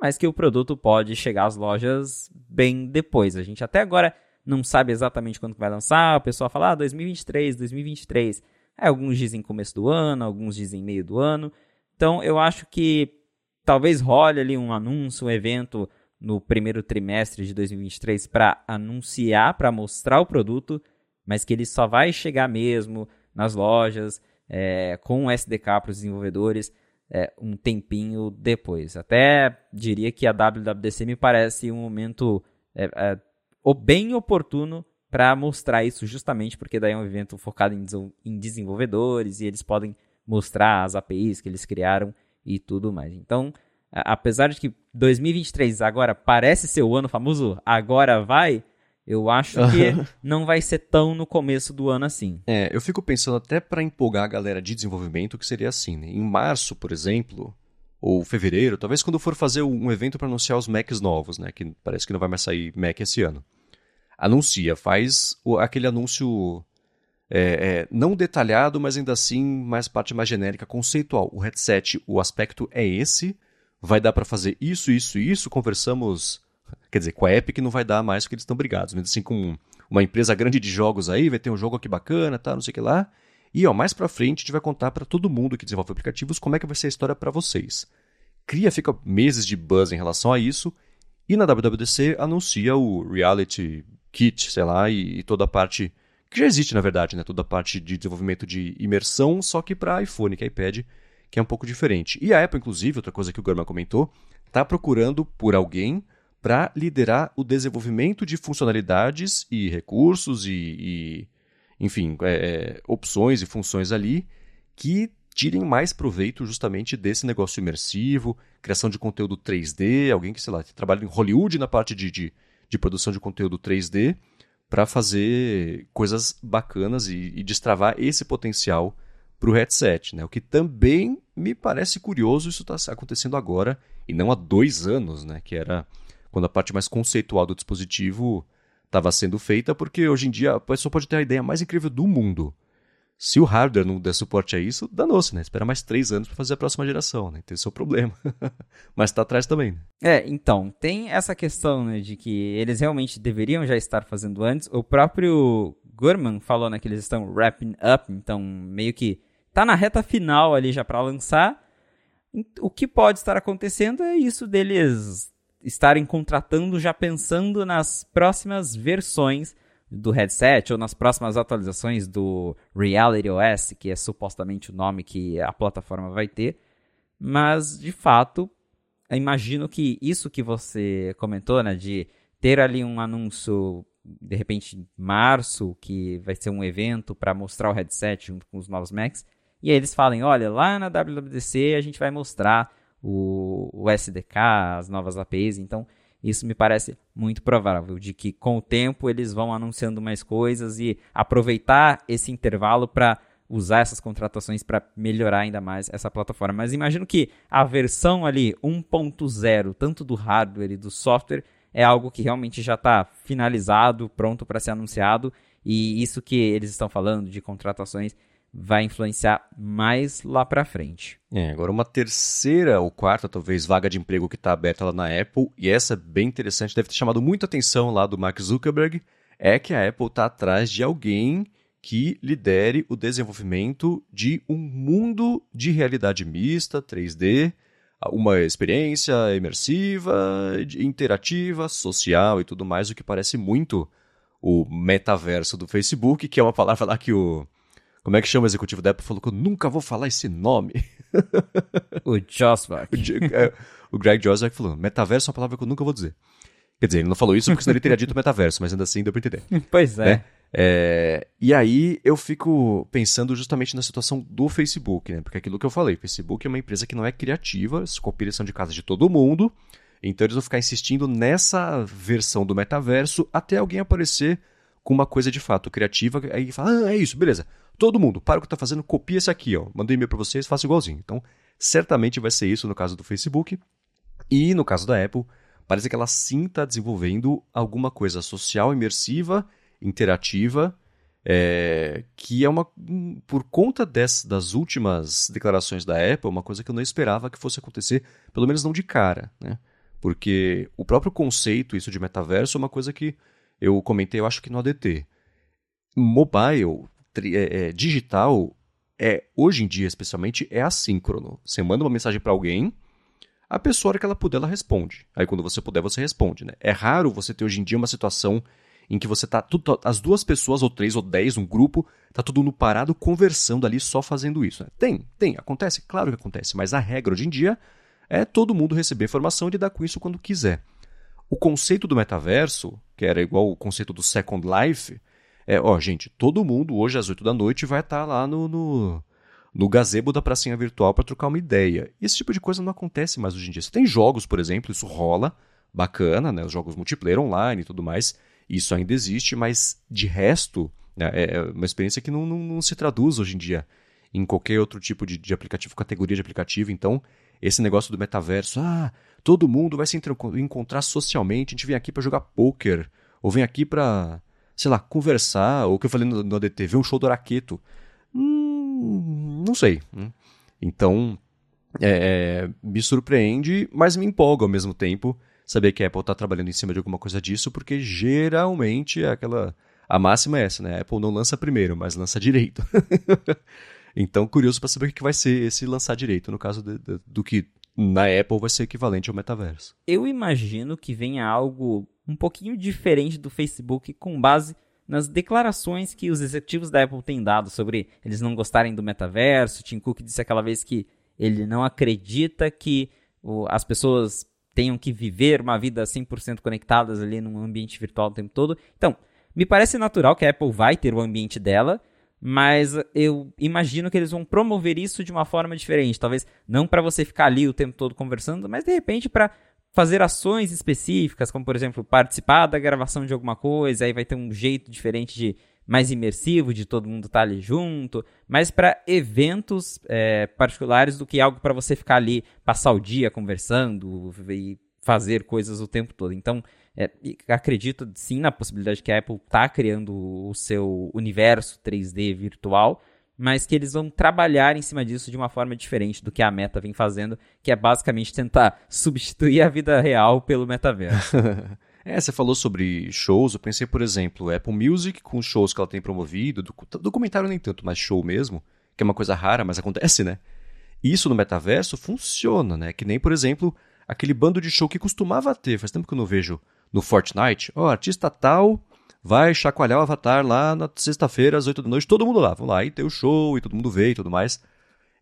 mas que o produto pode chegar às lojas bem depois. A gente até agora não sabe exatamente quando vai lançar, o pessoal fala ah, 2023, 2023. Aí alguns dizem começo do ano, alguns dizem meio do ano. Então eu acho que talvez role ali um anúncio, um evento no primeiro trimestre de 2023 para anunciar, para mostrar o produto mas que ele só vai chegar mesmo nas lojas é, com o SDK para os desenvolvedores é, um tempinho depois. Até diria que a WWDC me parece um momento é, é bem oportuno para mostrar isso, justamente porque daí é um evento focado em, em desenvolvedores e eles podem mostrar as APIs que eles criaram e tudo mais. Então, apesar de que 2023 agora parece ser o ano famoso, agora vai, eu acho que não vai ser tão no começo do ano assim. É, eu fico pensando até para empolgar a galera de desenvolvimento que seria assim, né? Em março, por exemplo, ou fevereiro, talvez quando for fazer um evento para anunciar os Macs novos, né? Que parece que não vai mais sair Mac esse ano. Anuncia, faz o, aquele anúncio é, é, não detalhado, mas ainda assim mais parte mais genérica, conceitual. O headset, o aspecto é esse, vai dar para fazer isso, isso, isso. Conversamos Quer dizer, com a Epic não vai dar mais porque eles estão brigados. Mas assim, com uma empresa grande de jogos aí, vai ter um jogo aqui bacana, tá, não sei o que lá. E ó, mais pra frente a gente vai contar para todo mundo que desenvolve aplicativos como é que vai ser a história para vocês. Cria, fica meses de buzz em relação a isso. E na WWDC anuncia o Reality Kit, sei lá, e, e toda a parte que já existe na verdade, né? Toda a parte de desenvolvimento de imersão, só que para iPhone, que é iPad, que é um pouco diferente. E a Apple, inclusive, outra coisa que o Gurman comentou, tá procurando por alguém para liderar o desenvolvimento de funcionalidades e recursos e, e enfim, é, é, opções e funções ali que tirem mais proveito justamente desse negócio imersivo, criação de conteúdo 3D, alguém que, sei lá, trabalha em Hollywood na parte de, de, de produção de conteúdo 3D, para fazer coisas bacanas e, e destravar esse potencial para o headset. Né? O que também me parece curioso, isso está acontecendo agora e não há dois anos, né? que era quando a parte mais conceitual do dispositivo estava sendo feita, porque hoje em dia a pessoa pode ter a ideia mais incrível do mundo. Se o hardware não der suporte a isso, danou-se, né? Espera mais três anos para fazer a próxima geração, né? Tem o seu problema. Mas está atrás também. Né? É, então, tem essa questão, né, de que eles realmente deveriam já estar fazendo antes. O próprio Gurman falou, né, que eles estão wrapping up, então meio que tá na reta final ali já para lançar. O que pode estar acontecendo é isso deles estarem contratando já pensando nas próximas versões do headset ou nas próximas atualizações do Reality OS, que é supostamente o nome que a plataforma vai ter. Mas, de fato, imagino que isso que você comentou, né, de ter ali um anúncio, de repente, março, que vai ser um evento para mostrar o headset junto com os novos Macs, e aí eles falem, olha, lá na WWDC a gente vai mostrar o, o SDK, as novas APIs, então isso me parece muito provável, de que com o tempo eles vão anunciando mais coisas e aproveitar esse intervalo para usar essas contratações para melhorar ainda mais essa plataforma. Mas imagino que a versão ali 1.0, tanto do hardware e do software, é algo que realmente já está finalizado, pronto para ser anunciado, e isso que eles estão falando de contratações vai influenciar mais lá para frente. É, agora uma terceira ou quarta, talvez, vaga de emprego que está aberta lá na Apple, e essa é bem interessante, deve ter chamado muita atenção lá do Mark Zuckerberg, é que a Apple está atrás de alguém que lidere o desenvolvimento de um mundo de realidade mista, 3D, uma experiência imersiva, interativa, social e tudo mais, o que parece muito o metaverso do Facebook, que é uma palavra lá que o como é que chama o executivo da Apple? Falou que eu nunca vou falar esse nome. o Josvak. o, é, o Greg Josvak falou: metaverso é uma palavra que eu nunca vou dizer. Quer dizer, ele não falou isso porque senão ele teria dito metaverso, mas ainda assim deu pra entender. Pois é. Né? é. E aí eu fico pensando justamente na situação do Facebook, né? Porque é aquilo que eu falei, Facebook é uma empresa que não é criativa, as cópias são de casa de todo mundo, então eles vão ficar insistindo nessa versão do metaverso até alguém aparecer com uma coisa de fato criativa, aí fala, ah, é isso, beleza. Todo mundo, para o que está fazendo, copia esse aqui, ó. Mandei e-mail para vocês, faça igualzinho. Então, certamente vai ser isso no caso do Facebook. E no caso da Apple, parece que ela sim está desenvolvendo alguma coisa social, imersiva, interativa, é, que é uma. Por conta des, das últimas declarações da Apple, uma coisa que eu não esperava que fosse acontecer, pelo menos não de cara, né? Porque o próprio conceito, isso de metaverso, é uma coisa que eu comentei, eu acho que no ADT. Mobile é, é, digital é hoje em dia especialmente é assíncrono. Você manda uma mensagem para alguém, a pessoa que ela puder ela responde. Aí quando você puder você responde, né? É raro você ter hoje em dia uma situação em que você tá tudo, as duas pessoas ou três ou dez, um grupo, tá todo mundo parado conversando ali só fazendo isso. Né? Tem, tem, acontece, claro que acontece, mas a regra hoje em dia é todo mundo receber informação e lidar com isso quando quiser. O conceito do metaverso, que era igual o conceito do Second Life, é, ó, gente, todo mundo hoje às 8 da noite vai estar tá lá no, no, no gazebo da pracinha virtual para trocar uma ideia. Esse tipo de coisa não acontece mais hoje em dia. Você tem jogos, por exemplo, isso rola, bacana, né? Os jogos multiplayer online e tudo mais, isso ainda existe, mas de resto, né, é, é uma experiência que não, não, não, se traduz hoje em dia em qualquer outro tipo de, de aplicativo, categoria de aplicativo. Então, esse negócio do metaverso, ah, todo mundo vai se encontrar socialmente, a gente vem aqui para jogar poker, ou vem aqui para sei lá, conversar, ou o que eu falei no, no ADT, ver um show do Araqueto. Hum, não sei. Hum. Então, é, é, me surpreende, mas me empolga ao mesmo tempo saber que a Apple está trabalhando em cima de alguma coisa disso, porque geralmente é aquela. A máxima é essa, né? A Apple não lança primeiro, mas lança direito. então, curioso para saber o que vai ser esse lançar direito, no caso de, de, do que na Apple vai ser equivalente ao metaverso. Eu imagino que venha algo um pouquinho diferente do Facebook com base nas declarações que os executivos da Apple têm dado sobre eles não gostarem do metaverso. Tim Cook disse aquela vez que ele não acredita que as pessoas tenham que viver uma vida 100% conectadas ali num ambiente virtual o tempo todo. Então, me parece natural que a Apple vai ter o ambiente dela, mas eu imagino que eles vão promover isso de uma forma diferente. Talvez não para você ficar ali o tempo todo conversando, mas de repente para fazer ações específicas, como por exemplo, participar da gravação de alguma coisa, aí vai ter um jeito diferente de mais imersivo de todo mundo estar tá ali junto, mas para eventos é, particulares do que algo para você ficar ali, passar o dia conversando e fazer coisas o tempo todo. Então, é, acredito sim na possibilidade que a Apple está criando o seu universo 3D virtual, mas que eles vão trabalhar em cima disso de uma forma diferente do que a Meta vem fazendo, que é basicamente tentar substituir a vida real pelo metaverso. é, você falou sobre shows, eu pensei, por exemplo, Apple Music com shows que ela tem promovido, documentário nem tanto, mas show mesmo, que é uma coisa rara, mas acontece, né? Isso no metaverso funciona, né? Que nem, por exemplo, aquele bando de show que costumava ter, faz tempo que eu não vejo no Fortnite. Ó, oh, artista tal vai chacoalhar o avatar lá na sexta-feira às 8 da noite, todo mundo lá, vamos lá, e tem o show, e todo mundo vê e tudo mais.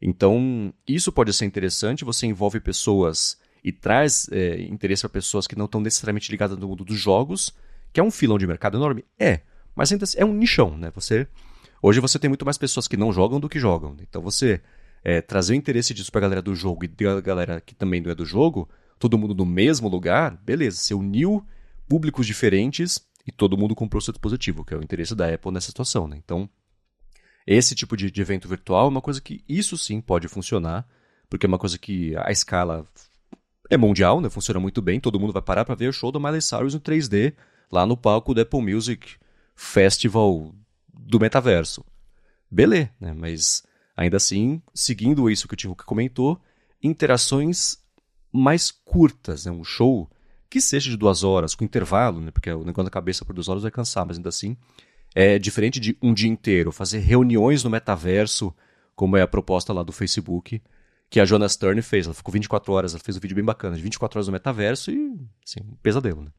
Então, isso pode ser interessante, você envolve pessoas e traz é, interesse para pessoas que não estão necessariamente ligadas no mundo dos jogos, que é um filão de mercado enorme? É, mas ainda é um nichão, né? Você Hoje você tem muito mais pessoas que não jogam do que jogam. Então você é, trazer o interesse disso pra galera do jogo e da galera que também não é do jogo, todo mundo no mesmo lugar, beleza. Você uniu públicos diferentes e todo mundo comprou seu dispositivo, que é o interesse da Apple nessa situação, né? Então, esse tipo de, de evento virtual é uma coisa que isso sim pode funcionar, porque é uma coisa que a escala é mundial, né? Funciona muito bem, todo mundo vai parar para ver o show do Miley Cyrus em 3D lá no palco do Apple Music Festival do metaverso. Beleza, né? Mas ainda assim, seguindo isso que o Tihuca comentou, interações mais curtas, né? Um show que seja de duas horas, com intervalo, né? Porque o negócio da cabeça por duas horas vai cansar, mas ainda assim é diferente de um dia inteiro, fazer reuniões no metaverso, como é a proposta lá do Facebook, que a Jonas Stern fez. Ela ficou 24 horas, ela fez um vídeo bem bacana, de 24 horas no metaverso e, assim, um pesadelo, né?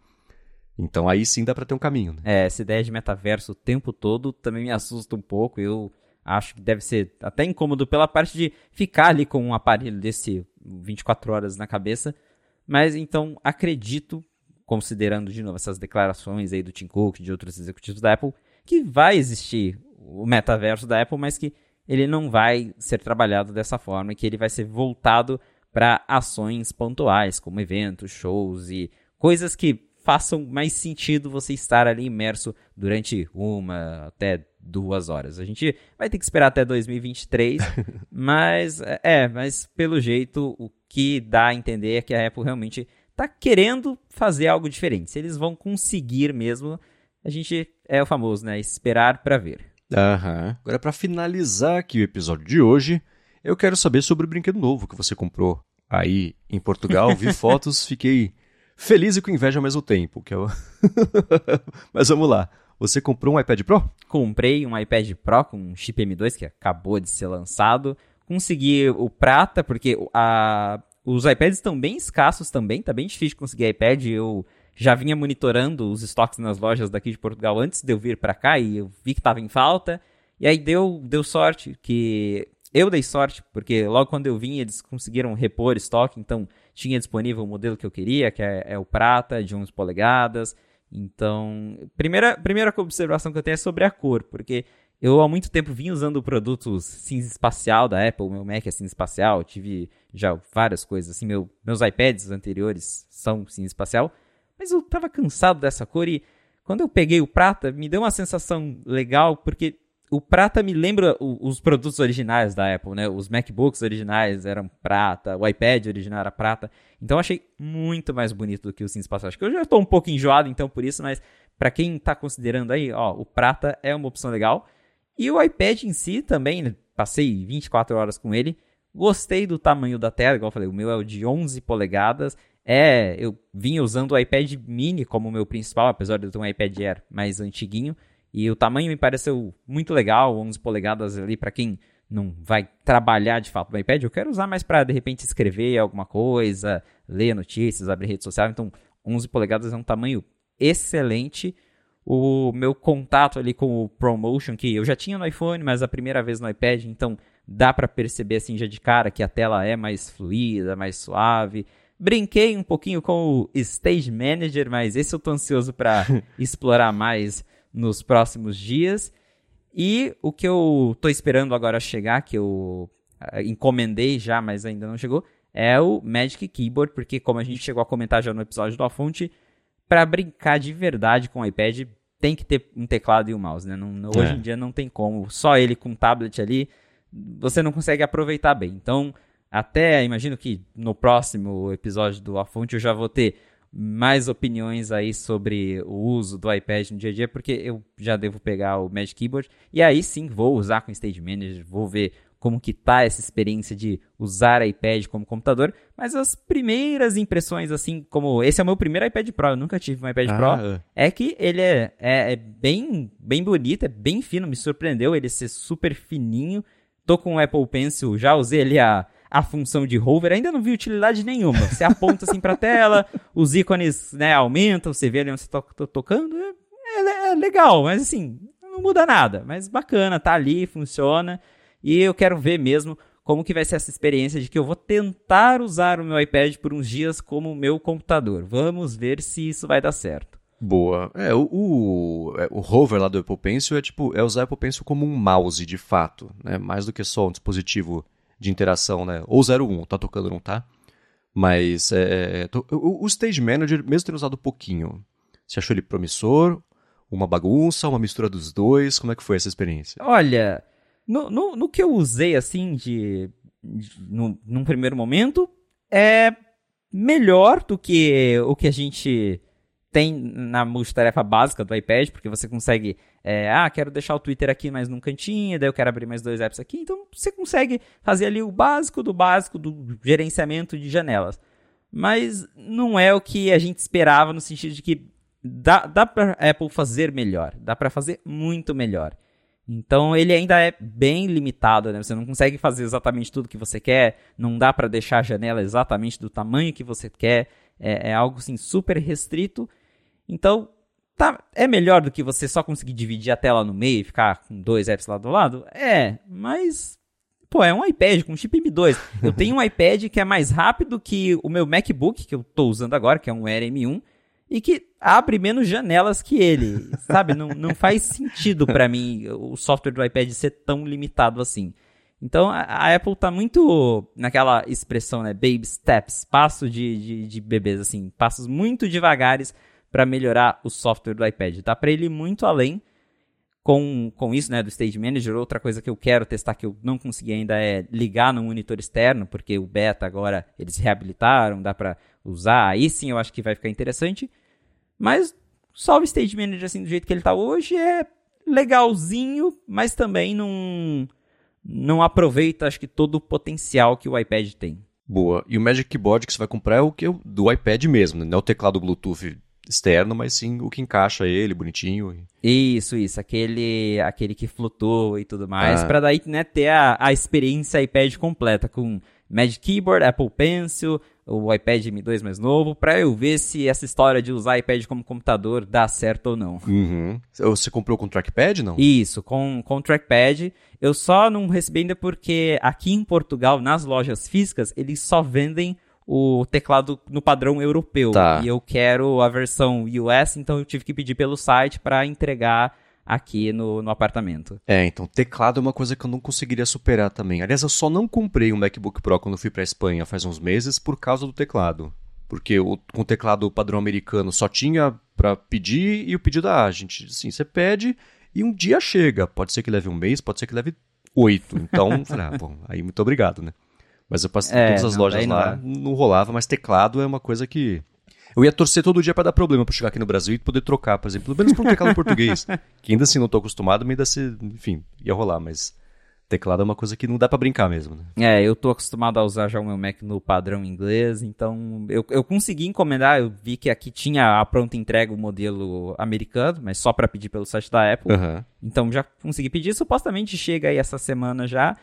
Então aí sim dá para ter um caminho. Né? É, essa ideia de metaverso o tempo todo também me assusta um pouco. Eu acho que deve ser até incômodo pela parte de ficar ali com um aparelho desse 24 horas na cabeça. Mas então acredito, considerando de novo essas declarações aí do Tim Cook, de outros executivos da Apple, que vai existir o metaverso da Apple, mas que ele não vai ser trabalhado dessa forma, que ele vai ser voltado para ações pontuais, como eventos, shows e coisas que façam mais sentido você estar ali imerso durante uma até duas horas. A gente vai ter que esperar até 2023, mas é, mas pelo jeito o que dá a entender é que a Apple realmente está querendo fazer algo diferente. Se eles vão conseguir mesmo, a gente é o famoso, né? Esperar para ver. Aham. Agora para finalizar aqui o episódio de hoje, eu quero saber sobre o brinquedo novo que você comprou aí em Portugal. Vi fotos, fiquei feliz e com inveja ao mesmo tempo. Que é o... Mas vamos lá. Você comprou um iPad Pro? Comprei um iPad Pro com chip M2 que acabou de ser lançado. Consegui o prata, porque a... os iPads estão bem escassos também, tá bem difícil de conseguir iPad. Eu já vinha monitorando os estoques nas lojas daqui de Portugal antes de eu vir para cá e eu vi que estava em falta. E aí deu, deu sorte que eu dei sorte, porque logo quando eu vim eles conseguiram repor estoque, então tinha disponível o modelo que eu queria, que é, é o prata, de 11 polegadas. Então, primeira, primeira observação que eu tenho é sobre a cor, porque eu há muito tempo vim usando produtos cinza espacial da Apple, meu Mac é cinza espacial, tive já várias coisas assim, meu, meus iPads anteriores são cinza espacial, mas eu tava cansado dessa cor e quando eu peguei o prata, me deu uma sensação legal, porque o prata me lembra os produtos originais da Apple, né? Os MacBooks originais eram prata, o iPad original era prata. Então eu achei muito mais bonito do que o cinza espacial. Acho que eu já estou um pouco enjoado então por isso, mas para quem está considerando aí, ó, o prata é uma opção legal. E o iPad em si também, né? passei 24 horas com ele. Gostei do tamanho da tela, igual eu falei, o meu é o de 11 polegadas. É, eu vinha usando o iPad mini como meu principal, apesar de eu ter um iPad Air mais antiguinho. E o tamanho me pareceu muito legal, 11 polegadas ali para quem não vai trabalhar de fato no iPad. Eu quero usar mais para de repente escrever alguma coisa, ler notícias, abrir rede social. Então, 11 polegadas é um tamanho excelente. O meu contato ali com o ProMotion, que eu já tinha no iPhone, mas a primeira vez no iPad, então dá para perceber assim já de cara que a tela é mais fluida, mais suave. Brinquei um pouquinho com o Stage Manager, mas esse eu tô ansioso para explorar mais nos próximos dias. E o que eu tô esperando agora chegar, que eu uh, encomendei já, mas ainda não chegou, é o Magic Keyboard, porque como a gente chegou a comentar já no episódio do Afonte, para brincar de verdade com o iPad tem que ter um teclado e um mouse, né? Não, hoje é. em dia não tem como, só ele com tablet ali, você não consegue aproveitar bem. Então, até imagino que no próximo episódio do Afonte eu já vou ter mais opiniões aí sobre o uso do iPad no dia a dia, porque eu já devo pegar o Magic Keyboard e aí sim vou usar com o Stage Manager, vou ver como que tá essa experiência de usar iPad como computador, mas as primeiras impressões, assim, como esse é o meu primeiro iPad Pro, eu nunca tive um iPad ah, Pro, é. que ele é, é, é, bem, bem bonito, é bem fino, me surpreendeu ele ser super fininho, tô com o Apple Pencil, já usei ali a, a função de hover, ainda não vi utilidade nenhuma. Você aponta assim pra tela, os ícones né, aumentam, você vê ali onde você tá to tocando. É, é, é, legal, mas assim, não muda nada. Mas bacana, tá ali, funciona. E eu quero ver mesmo como que vai ser essa experiência de que eu vou tentar usar o meu iPad por uns dias como meu computador. Vamos ver se isso vai dar certo. Boa. É, o, o, é, o hover lá do Apple Pencil é tipo, é usar o Apple Pencil como um mouse de fato, né? Mais do que só um dispositivo de interação, né? Ou 01, tá tocando, não tá? Mas é, tô, o, o Stage Manager, mesmo tendo usado pouquinho, você achou ele promissor? Uma bagunça, uma mistura dos dois? Como é que foi essa experiência? Olha, no, no, no que eu usei assim de, de no, num primeiro momento, é melhor do que o que a gente tem na multitarefa básica do iPad, porque você consegue, é, ah, quero deixar o Twitter aqui mais num cantinho, daí eu quero abrir mais dois apps aqui, então você consegue fazer ali o básico do básico do gerenciamento de janelas. Mas não é o que a gente esperava no sentido de que dá, dá para Apple fazer melhor, dá para fazer muito melhor. Então ele ainda é bem limitado, né? Você não consegue fazer exatamente tudo que você quer, não dá para deixar a janela exatamente do tamanho que você quer, é, é algo assim super restrito então, tá, é melhor do que você só conseguir dividir a tela no meio e ficar com dois apps lá do lado? É, mas pô, é um iPad com chip M2. Eu tenho um iPad que é mais rápido que o meu MacBook, que eu estou usando agora, que é um Air M1, e que abre menos janelas que ele, sabe? Não, não faz sentido para mim o software do iPad ser tão limitado assim. Então a, a Apple tá muito naquela expressão, né? Baby steps, passo de, de, de bebês, assim, passos muito devagares para melhorar o software do iPad. Dá para ele ir muito além com, com isso, né, do Stage Manager. Outra coisa que eu quero testar que eu não consegui ainda é ligar no monitor externo, porque o beta agora eles reabilitaram, dá para usar. Aí sim eu acho que vai ficar interessante. Mas só o Stage Manager assim do jeito que ele está hoje é legalzinho, mas também não não aproveita acho que todo o potencial que o iPad tem. Boa. E o Magic Keyboard que você vai comprar é o que do iPad mesmo, né? não é o teclado Bluetooth externo, mas sim o que encaixa ele bonitinho. Isso, isso, aquele aquele que flutua e tudo mais, ah. para daí né, ter a, a experiência iPad completa com Magic Keyboard, Apple Pencil, o iPad M2 mais novo, para eu ver se essa história de usar iPad como computador dá certo ou não. Uhum. Você comprou com trackpad, não? Isso, com, com trackpad. Eu só não recebi ainda porque aqui em Portugal, nas lojas físicas, eles só vendem o teclado no padrão europeu. Tá. E eu quero a versão US, então eu tive que pedir pelo site para entregar aqui no, no apartamento. É, então teclado é uma coisa que eu não conseguiria superar também. Aliás, eu só não comprei um MacBook Pro quando fui para Espanha faz uns meses por causa do teclado. Porque o, com o teclado padrão americano só tinha para pedir e o pedido da ah, gente, assim, você pede e um dia chega. Pode ser que leve um mês, pode ser que leve oito. Então, falei, ah, bom, aí muito obrigado, né? Mas eu passei é, todas as não, lojas lá, não, rolava, mas teclado é uma coisa que. Eu ia torcer todo dia para dar problema para chegar aqui no Brasil e poder trocar, por exemplo, pelo menos por um teclado português. Que ainda assim não tô acostumado, mas ainda se, enfim, ia rolar, mas teclado é uma coisa que não dá para brincar mesmo, né? É, eu tô acostumado a usar já o meu Mac no padrão inglês, então eu, eu consegui encomendar, eu vi que aqui tinha a pronta entrega o modelo americano, mas só para pedir pelo site da Apple. Uhum. Então já consegui pedir, supostamente chega aí essa semana já.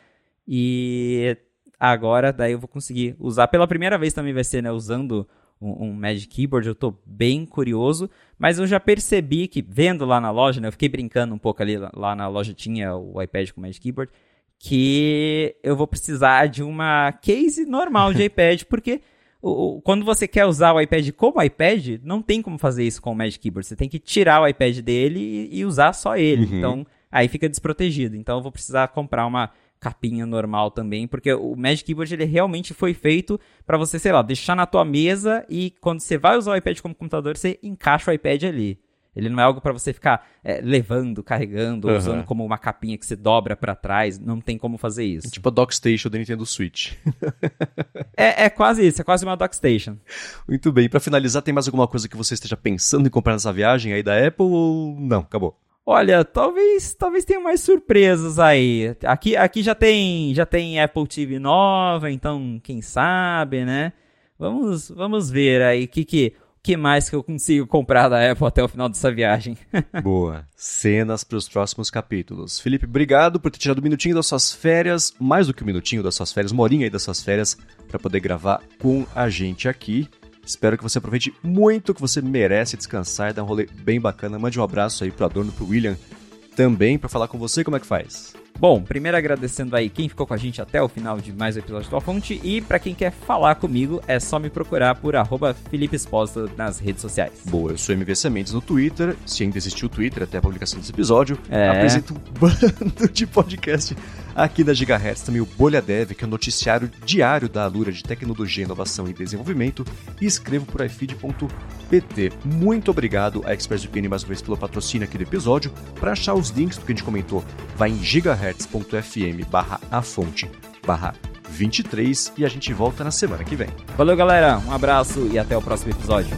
E agora daí eu vou conseguir usar. Pela primeira vez também vai ser, né, usando um, um, Magic Keyboard, eu tô bem curioso, mas eu já percebi que, vendo lá na loja, né, eu fiquei brincando um pouco ali, lá na loja tinha o iPad com Magic Keyboard, que eu vou precisar de uma case normal de iPad, porque o, o, quando você quer usar o iPad como iPad, não tem como fazer isso com o Magic Keyboard, você tem que tirar o iPad dele e, e usar só ele, uhum. então aí fica desprotegido, então eu vou precisar comprar uma capinha normal também, porque o Magic Keyboard ele realmente foi feito para você, sei lá, deixar na tua mesa e quando você vai usar o iPad como computador, você encaixa o iPad ali. Ele não é algo para você ficar é, levando, carregando, uhum. usando como uma capinha que você dobra para trás. Não tem como fazer isso. Tipo a Dockstation da Nintendo Switch. é, é, quase isso, é quase uma Dockstation. Muito bem. Para finalizar, tem mais alguma coisa que você esteja pensando em comprar nessa viagem aí da Apple ou não? Acabou. Olha, talvez, talvez tenha mais surpresas aí. Aqui, aqui já tem, já tem Apple TV nova, então quem sabe, né? Vamos, vamos ver aí o que que, que mais que eu consigo comprar da Apple até o final dessa viagem. Boa. Cenas para os próximos capítulos. Felipe, obrigado por ter tirado um minutinho das suas férias, mais do que um minutinho das suas férias, uma horinha aí das suas férias, para poder gravar com a gente aqui. Espero que você aproveite muito, que você merece descansar e dar um rolê bem bacana. Mande um abraço aí pro Adorno, pro William também, para falar com você. Como é que faz? Bom, primeiro agradecendo aí quem ficou com a gente até o final de mais um episódio do Fonte e para quem quer falar comigo é só me procurar por arroba Felipe Esposa nas redes sociais. Boa, eu sou MV Sementes no Twitter, se ainda existiu o Twitter até a publicação desse episódio. É. Apresento um bando de podcast aqui da Gigahertz, também o Bolha Dev, que é o noticiário diário da Alura de tecnologia, inovação e desenvolvimento, e escrevo por ifeed.pt. Muito obrigado a ExpressVPN mais uma vez pelo patrocínio aqui do episódio. Para achar os links do que a gente comentou, vai em gigahertz gigahertz.fm barra a fonte barra 23 e a gente volta na semana que vem. Valeu, galera. Um abraço e até o próximo episódio.